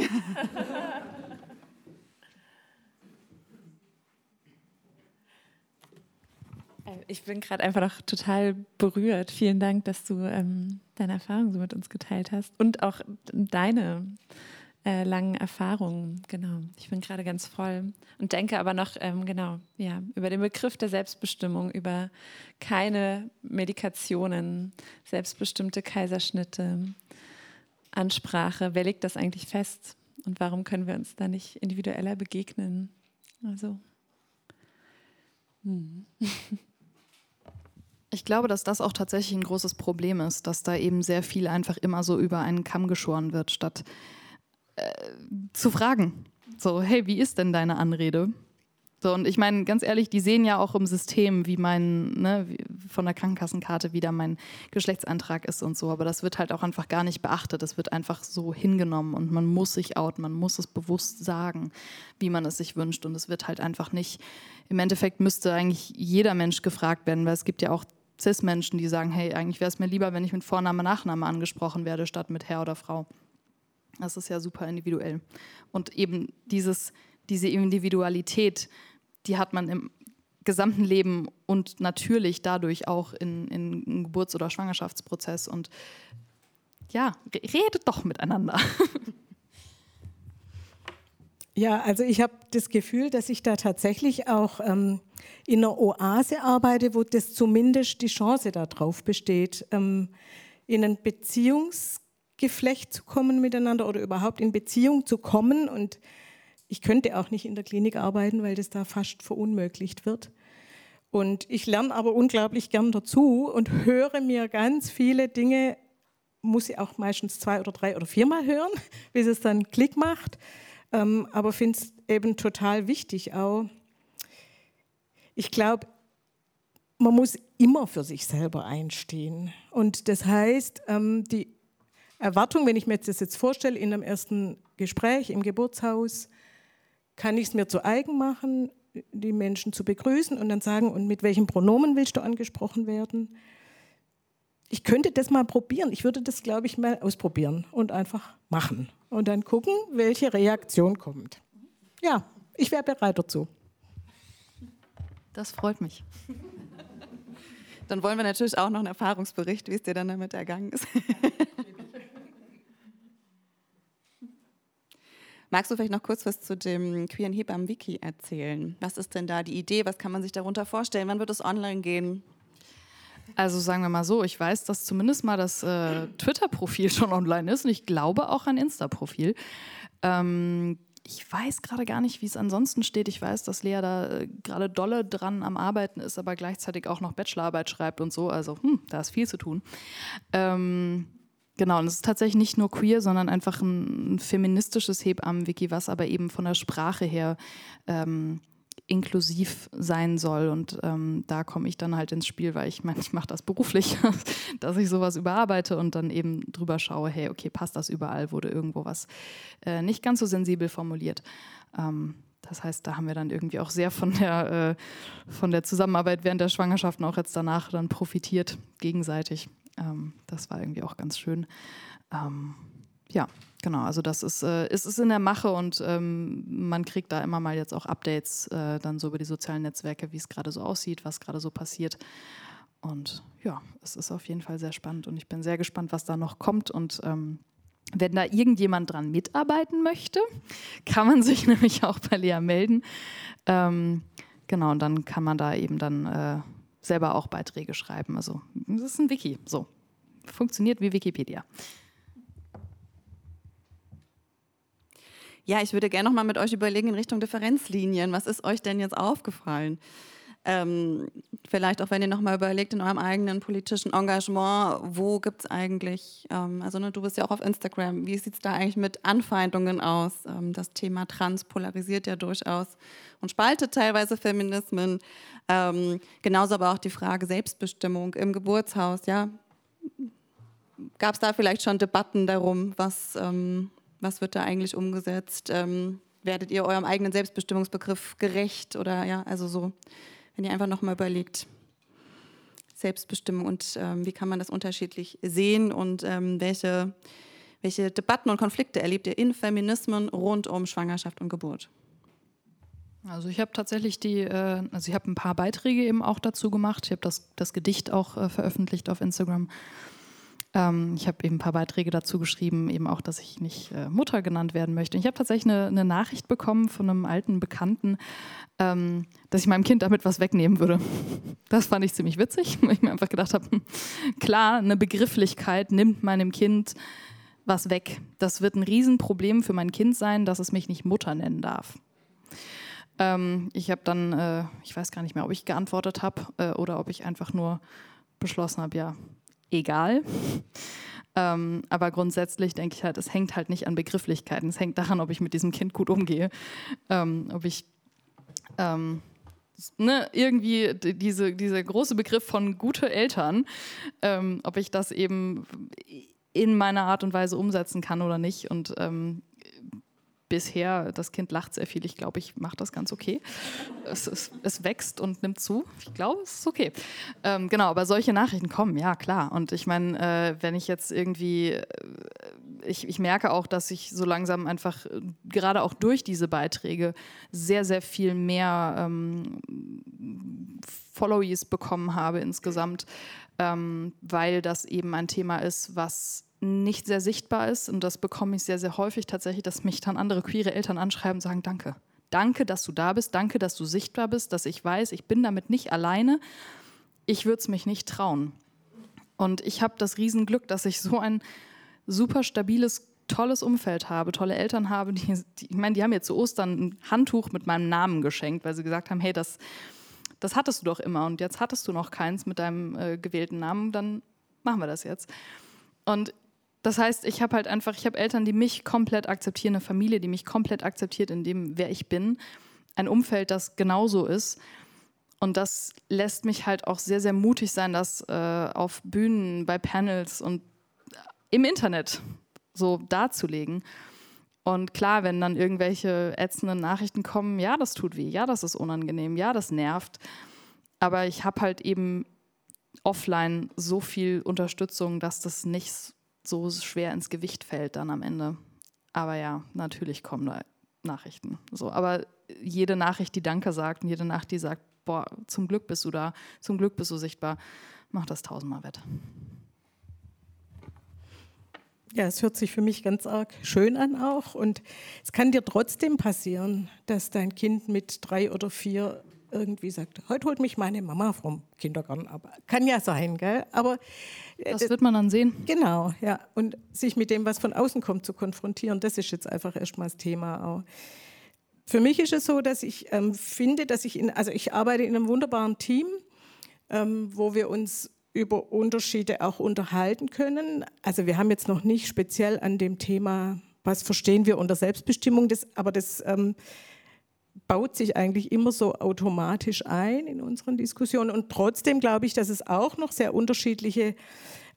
ich bin gerade einfach noch total berührt. Vielen Dank, dass du ähm, deine Erfahrungen so mit uns geteilt hast und auch deine äh, langen Erfahrungen. Genau, ich bin gerade ganz voll und denke aber noch ähm, genau ja über den Begriff der Selbstbestimmung, über keine Medikationen, selbstbestimmte Kaiserschnitte, Ansprache. Wer legt das eigentlich fest und warum können wir uns da nicht individueller begegnen? Also. Hm. Ich glaube, dass das auch tatsächlich ein großes Problem ist, dass da eben sehr viel einfach immer so über einen Kamm geschoren wird, statt äh, zu fragen. So, hey, wie ist denn deine Anrede? So, und ich meine, ganz ehrlich, die sehen ja auch im System, wie mein, ne, von der Krankenkassenkarte wieder mein Geschlechtsantrag ist und so. Aber das wird halt auch einfach gar nicht beachtet. Das wird einfach so hingenommen und man muss sich outen, man muss es bewusst sagen, wie man es sich wünscht. Und es wird halt einfach nicht, im Endeffekt müsste eigentlich jeder Mensch gefragt werden, weil es gibt ja auch Cis-Menschen, die sagen, hey, eigentlich wäre es mir lieber, wenn ich mit Vorname, Nachname angesprochen werde, statt mit Herr oder Frau. Das ist ja super individuell. Und eben dieses, diese Individualität, die hat man im gesamten Leben und natürlich dadurch auch in, in Geburts- oder Schwangerschaftsprozess. Und ja, redet doch miteinander. Ja, also ich habe das Gefühl, dass ich da tatsächlich auch ähm, in einer Oase arbeite, wo das zumindest die Chance darauf besteht, ähm, in ein Beziehungsgeflecht zu kommen miteinander oder überhaupt in Beziehung zu kommen. Und ich könnte auch nicht in der Klinik arbeiten, weil das da fast verunmöglicht wird. Und ich lerne aber unglaublich gern dazu und höre mir ganz viele Dinge, muss ich auch meistens zwei oder drei oder viermal hören, bis es dann Klick macht. Ähm, aber finde es eben total wichtig auch, ich glaube, man muss immer für sich selber einstehen. Und das heißt, ähm, die Erwartung, wenn ich mir das jetzt vorstelle, in einem ersten Gespräch im Geburtshaus, kann ich es mir zu eigen machen, die Menschen zu begrüßen und dann sagen, und mit welchem Pronomen willst du angesprochen werden? Ich könnte das mal probieren. Ich würde das, glaube ich, mal ausprobieren und einfach machen. Und dann gucken, welche Reaktion kommt. Ja, ich wäre bereit dazu. Das freut mich. Dann wollen wir natürlich auch noch einen Erfahrungsbericht, wie es dir dann damit ergangen ist. Magst du vielleicht noch kurz was zu dem queeren Hebammen-Wiki erzählen? Was ist denn da die Idee? Was kann man sich darunter vorstellen? Wann wird es online gehen? Also sagen wir mal so, ich weiß, dass zumindest mal das äh, Twitter-Profil schon online ist und ich glaube auch ein Insta-Profil. Ähm, ich weiß gerade gar nicht, wie es ansonsten steht. Ich weiß, dass Lea da äh, gerade dolle dran am Arbeiten ist, aber gleichzeitig auch noch Bachelorarbeit schreibt und so. Also, hm, da ist viel zu tun. Ähm, genau, und es ist tatsächlich nicht nur queer, sondern einfach ein, feministisches Hebammen-Wiki, was aber eben von der Sprache her ähm, inklusiv sein soll. Und ähm, da komme ich dann halt ins Spiel, weil ich meine, ich mache das beruflich, dass ich sowas überarbeite und dann eben drüber schaue, hey, okay, passt das überall, wurde irgendwo was äh, nicht ganz so sensibel formuliert. Ähm, das heißt, da haben wir dann irgendwie auch sehr von der, äh, von der Zusammenarbeit während der Schwangerschaft und auch jetzt danach dann profitiert, gegenseitig. Ähm, das war irgendwie auch ganz schön. Ähm, ja, genau. Also das ist, äh, ist, ist in der Mache und ähm, man kriegt da immer mal jetzt auch Updates äh, dann so über die sozialen Netzwerke, wie es gerade so aussieht, was gerade so passiert. Und ja, es ist auf jeden Fall sehr spannend und ich bin sehr gespannt, was da noch kommt und ähm, Wenn da irgendjemand dran mitarbeiten möchte, kann man sich nämlich auch bei Lea melden. Ähm, genau, und dann kann man da eben dann äh, selber auch Beiträge schreiben. Also das ist ein Wiki, so. Funktioniert wie Wikipedia. Ja, ich würde gerne noch mal mit euch überlegen in Richtung Differenzlinien. Was ist euch denn jetzt aufgefallen? Ähm, vielleicht auch, wenn ihr nochmal überlegt in eurem eigenen politischen Engagement, wo gibt es eigentlich, ähm, also ne, du bist ja auch auf Instagram, wie sieht es da eigentlich mit Anfeindungen aus? Ähm, das Thema Trans polarisiert ja durchaus und spaltet teilweise Feminismen. Ähm, genauso aber auch die Frage Selbstbestimmung im Geburtshaus, ja. Gab es da vielleicht schon Debatten darum, was, ähm, was wird da eigentlich umgesetzt? Ähm, werdet ihr eurem eigenen Selbstbestimmungsbegriff gerecht oder ja, also so wenn ihr einfach nochmal überlegt, Selbstbestimmung und ähm, wie kann man das unterschiedlich sehen und ähm, welche, welche Debatten und Konflikte erlebt ihr in Feminismen rund um Schwangerschaft und Geburt? Also ich habe tatsächlich die, äh, also ich habe ein paar Beiträge eben auch dazu gemacht. Ich habe das, das Gedicht auch äh, veröffentlicht auf Instagram. Ähm, ich habe eben ein paar Beiträge dazu geschrieben, eben auch, dass ich nicht äh, Mutter genannt werden möchte. Ich habe tatsächlich eine, eine, Nachricht bekommen von einem alten Bekannten, ähm, dass ich meinem Kind damit was wegnehmen würde. Das fand ich ziemlich witzig, weil ich mir einfach gedacht habe, hm, klar, eine Begrifflichkeit nimmt meinem Kind was weg. Das wird ein Riesenproblem für mein Kind sein, dass es mich nicht Mutter nennen darf. Ähm, ich habe dann, äh, ich weiß gar nicht mehr, ob ich geantwortet habe äh, oder ob ich einfach nur beschlossen habe, ja, egal. Ähm, aber grundsätzlich denke ich halt, es hängt halt nicht an Begrifflichkeiten. Es hängt daran, ob ich mit diesem Kind gut umgehe. Ähm, ob ich ähm, ne, irgendwie diese, dieser große Begriff von gute Eltern, ähm, ob ich das eben in meiner Art und Weise umsetzen kann oder nicht. Und ähm, bisher, das Kind lacht sehr viel. Ich glaube, ich mache das ganz okay. Es, es, es, wächst und nimmt zu. Ich glaube, es ist okay. Ähm, genau, aber solche Nachrichten kommen, ja klar. Und ich meine, äh, wenn ich jetzt irgendwie, äh, ich, ich merke auch, dass ich so langsam einfach, äh, gerade auch durch diese Beiträge, sehr, sehr viel mehr ähm, Followees bekommen habe insgesamt, ähm, weil das eben ein Thema ist, was nicht sehr sichtbar ist. Und das bekomme ich sehr, sehr häufig tatsächlich, dass mich dann andere queere Eltern anschreiben und sagen, danke. Danke, dass du da bist. Danke, dass du sichtbar bist, dass ich weiß, ich bin damit nicht alleine. Ich würde es mich nicht trauen. Und ich habe das Riesenglück, dass ich so ein super stabiles, tolles Umfeld habe, tolle Eltern habe. Die, die, ich meine, die haben mir zu Ostern ein Handtuch mit meinem Namen geschenkt, weil sie gesagt haben, hey, das, das hattest du doch immer und jetzt hattest du noch keins mit deinem äh, gewählten Namen, dann machen wir das jetzt. Und das heißt, ich habe halt einfach, ich habe Eltern, die mich komplett akzeptieren, eine Familie, die mich komplett akzeptiert in dem, wer ich bin, ein Umfeld, das genauso ist. Und das lässt mich halt auch sehr, sehr mutig sein, das äh, auf Bühnen, bei Panels und im Internet so darzulegen. Und klar, wenn dann irgendwelche ätzenden Nachrichten kommen, ja, das tut weh, ja, das ist unangenehm, ja, das nervt. Aber ich habe halt eben offline so viel Unterstützung, dass das nicht so schwer ins Gewicht fällt dann am Ende. Aber ja, natürlich kommen da Nachrichten. So, aber jede Nachricht, die Danke sagt und jede Nacht, die sagt, boah, zum Glück bist du da, zum Glück bist du sichtbar, macht das tausendmal wett. Ja, es hört sich für mich ganz arg schön an auch. Und es kann dir trotzdem passieren, dass dein Kind mit drei oder vier irgendwie sagt, heute holt mich meine Mama vom Kindergarten ab. Kann ja sein, gell? Aber äh, das wird man dann sehen. Genau, ja. Und sich mit dem, was von außen kommt, zu konfrontieren, das ist jetzt einfach erstmal das Thema auch. Für mich ist es so, dass ich ähm, finde, dass ich in, also ich arbeite in einem wunderbaren Team, ähm, wo wir uns über Unterschiede auch unterhalten können. Also wir haben jetzt noch nicht speziell an dem Thema, was verstehen wir unter Selbstbestimmung, das, aber das ähm, baut sich eigentlich immer so automatisch ein in unseren Diskussionen. Und trotzdem glaube ich, dass es auch noch sehr unterschiedliche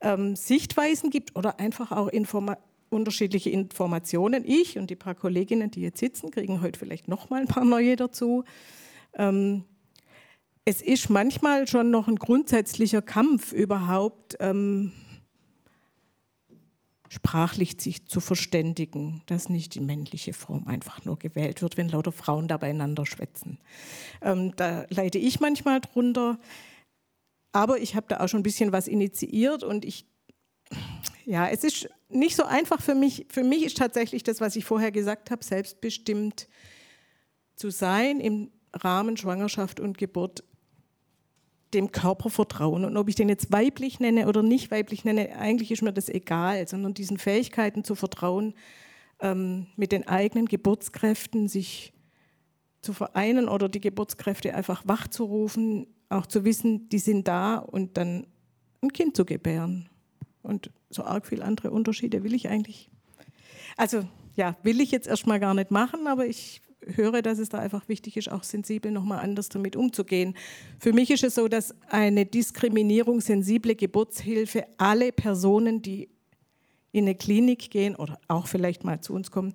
ähm, Sichtweisen gibt oder einfach auch Informa unterschiedliche Informationen. Ich und die paar Kolleginnen, die jetzt sitzen, kriegen heute vielleicht noch mal ein paar neue dazu. Ähm, es ist manchmal schon noch ein grundsätzlicher Kampf überhaupt. Ähm, sprachlich sich zu verständigen, dass nicht die männliche Form einfach nur gewählt wird, wenn lauter Frauen da beieinander schwätzen. Ähm, da leide ich manchmal drunter, aber ich habe da auch schon ein bisschen was initiiert und ich, ja, es ist nicht so einfach für mich. Für mich ist tatsächlich das, was ich vorher gesagt habe, selbstbestimmt zu sein im Rahmen Schwangerschaft und Geburt dem Körper vertrauen. Und ob ich den jetzt weiblich nenne oder nicht weiblich nenne, eigentlich ist mir das egal, sondern diesen Fähigkeiten zu vertrauen, ähm, mit den eigenen Geburtskräften sich zu vereinen oder die Geburtskräfte einfach wachzurufen, auch zu wissen, die sind da und dann ein Kind zu gebären. Und so arg viele andere Unterschiede will ich eigentlich. Also ja, will ich jetzt erstmal gar nicht machen, aber ich höre, dass es da einfach wichtig ist, auch sensibel nochmal anders damit umzugehen. Für mich ist es so, dass eine Diskriminierung sensible Geburtshilfe alle Personen, die in eine Klinik gehen oder auch vielleicht mal zu uns kommen,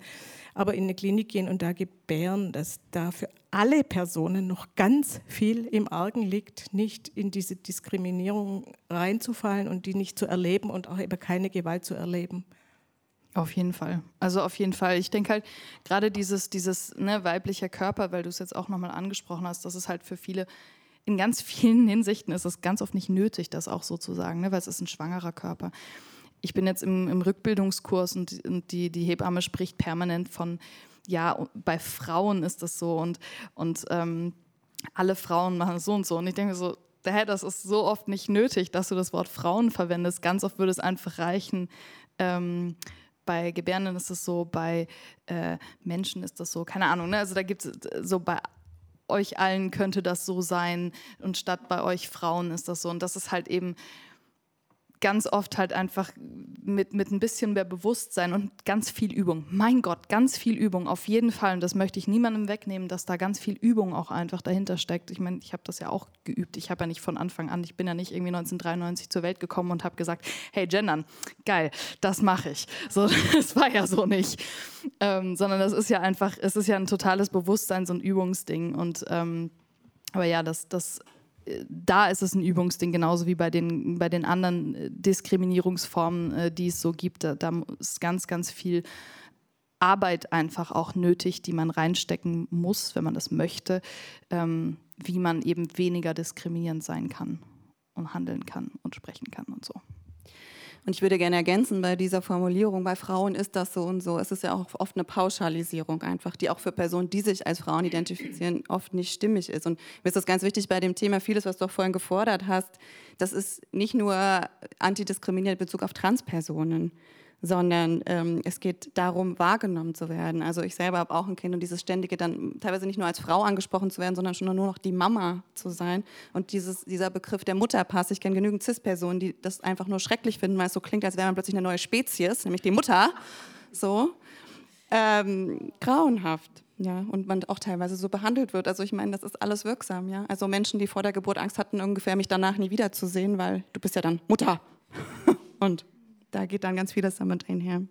aber in eine Klinik gehen und da gebären, dass da für alle Personen noch ganz viel im Argen liegt, nicht in diese Diskriminierung reinzufallen und die nicht zu erleben und auch eben keine Gewalt zu erleben. Auf jeden Fall. Also auf jeden Fall. Ich denke halt, gerade dieses, dieses ne, weibliche Körper, weil du es jetzt auch nochmal angesprochen hast, das ist halt für viele, in ganz vielen Hinsichten ist es ganz oft nicht nötig, das auch so zu sagen, ne, weil es ist ein schwangerer Körper ich bin jetzt im, im Rückbildungskurs und, und, die, die Hebamme spricht permanent von, ja, bei Frauen ist das so und, und ähm, alle Frauen machen so und so. Und ich denke so, hä, das ist so oft nicht nötig, dass du das Wort Frauen verwendest. Ganz oft würde es einfach reichen. Ähm, bei Gebärenden ist es so, bei äh, Menschen ist das so, keine Ahnung. Ne? Also da gibt es so bei euch allen könnte das so sein und statt bei euch Frauen ist das so. Und das ist halt eben ganz oft halt einfach mit, mit ein bisschen mehr Bewusstsein und ganz viel Übung. Mein Gott, ganz viel Übung, auf jeden Fall. Und das möchte ich niemandem wegnehmen, dass da ganz viel Übung auch einfach dahinter steckt. Ich meine, ich habe das ja auch geübt. Ich habe ja nicht von Anfang an, ich bin ja nicht irgendwie 1993 zur Welt gekommen und habe gesagt, hey, gendern, geil, das mache ich. So, das war ja so nicht. Ähm, sondern das ist ja einfach, es ist ja ein totales Bewusstseins- und Übungsding. Und ähm, aber ja, das, das da ist es ein Übungsding, genauso wie bei den, bei den anderen äh, Diskriminierungsformen, äh, die es so gibt. Da, da ist ganz, ganz viel Arbeit einfach auch nötig, die man reinstecken muss, wenn man das möchte, ähm, wie man eben weniger diskriminierend sein kann und handeln kann und sprechen kann und so. Und ich würde gerne ergänzen, bei dieser Formulierung, bei Frauen ist das so und so. Es ist ja auch oft eine Pauschalisierung einfach, die auch für Personen, die sich als Frauen identifizieren, oft nicht stimmig ist. Und mir ist das ganz wichtig bei dem Thema, vieles, was du auch vorhin gefordert hast, das ist nicht nur antidiskriminierend in Bezug auf Transpersonen, sondern ähm, es geht darum, wahrgenommen zu werden. Also ich selber habe auch ein Kind und dieses ständige dann teilweise nicht nur als Frau angesprochen zu werden, sondern schon nur noch die Mama zu sein. Und dieses, dieser Begriff der Mutterpass, ich kenne genügend CIS-Personen, die das einfach nur schrecklich finden, weil es so klingt, als wäre man plötzlich eine neue Spezies, nämlich die Mutter. So. Ähm, grauenhaft. Ja, und man auch teilweise so behandelt wird. Also ich meine, das ist alles wirksam, ja. Also Menschen, die vor der Geburt Angst hatten, ungefähr mich danach nie wiederzusehen, weil du bist ja dann Mutter. und da geht dann ganz vieles damit einher.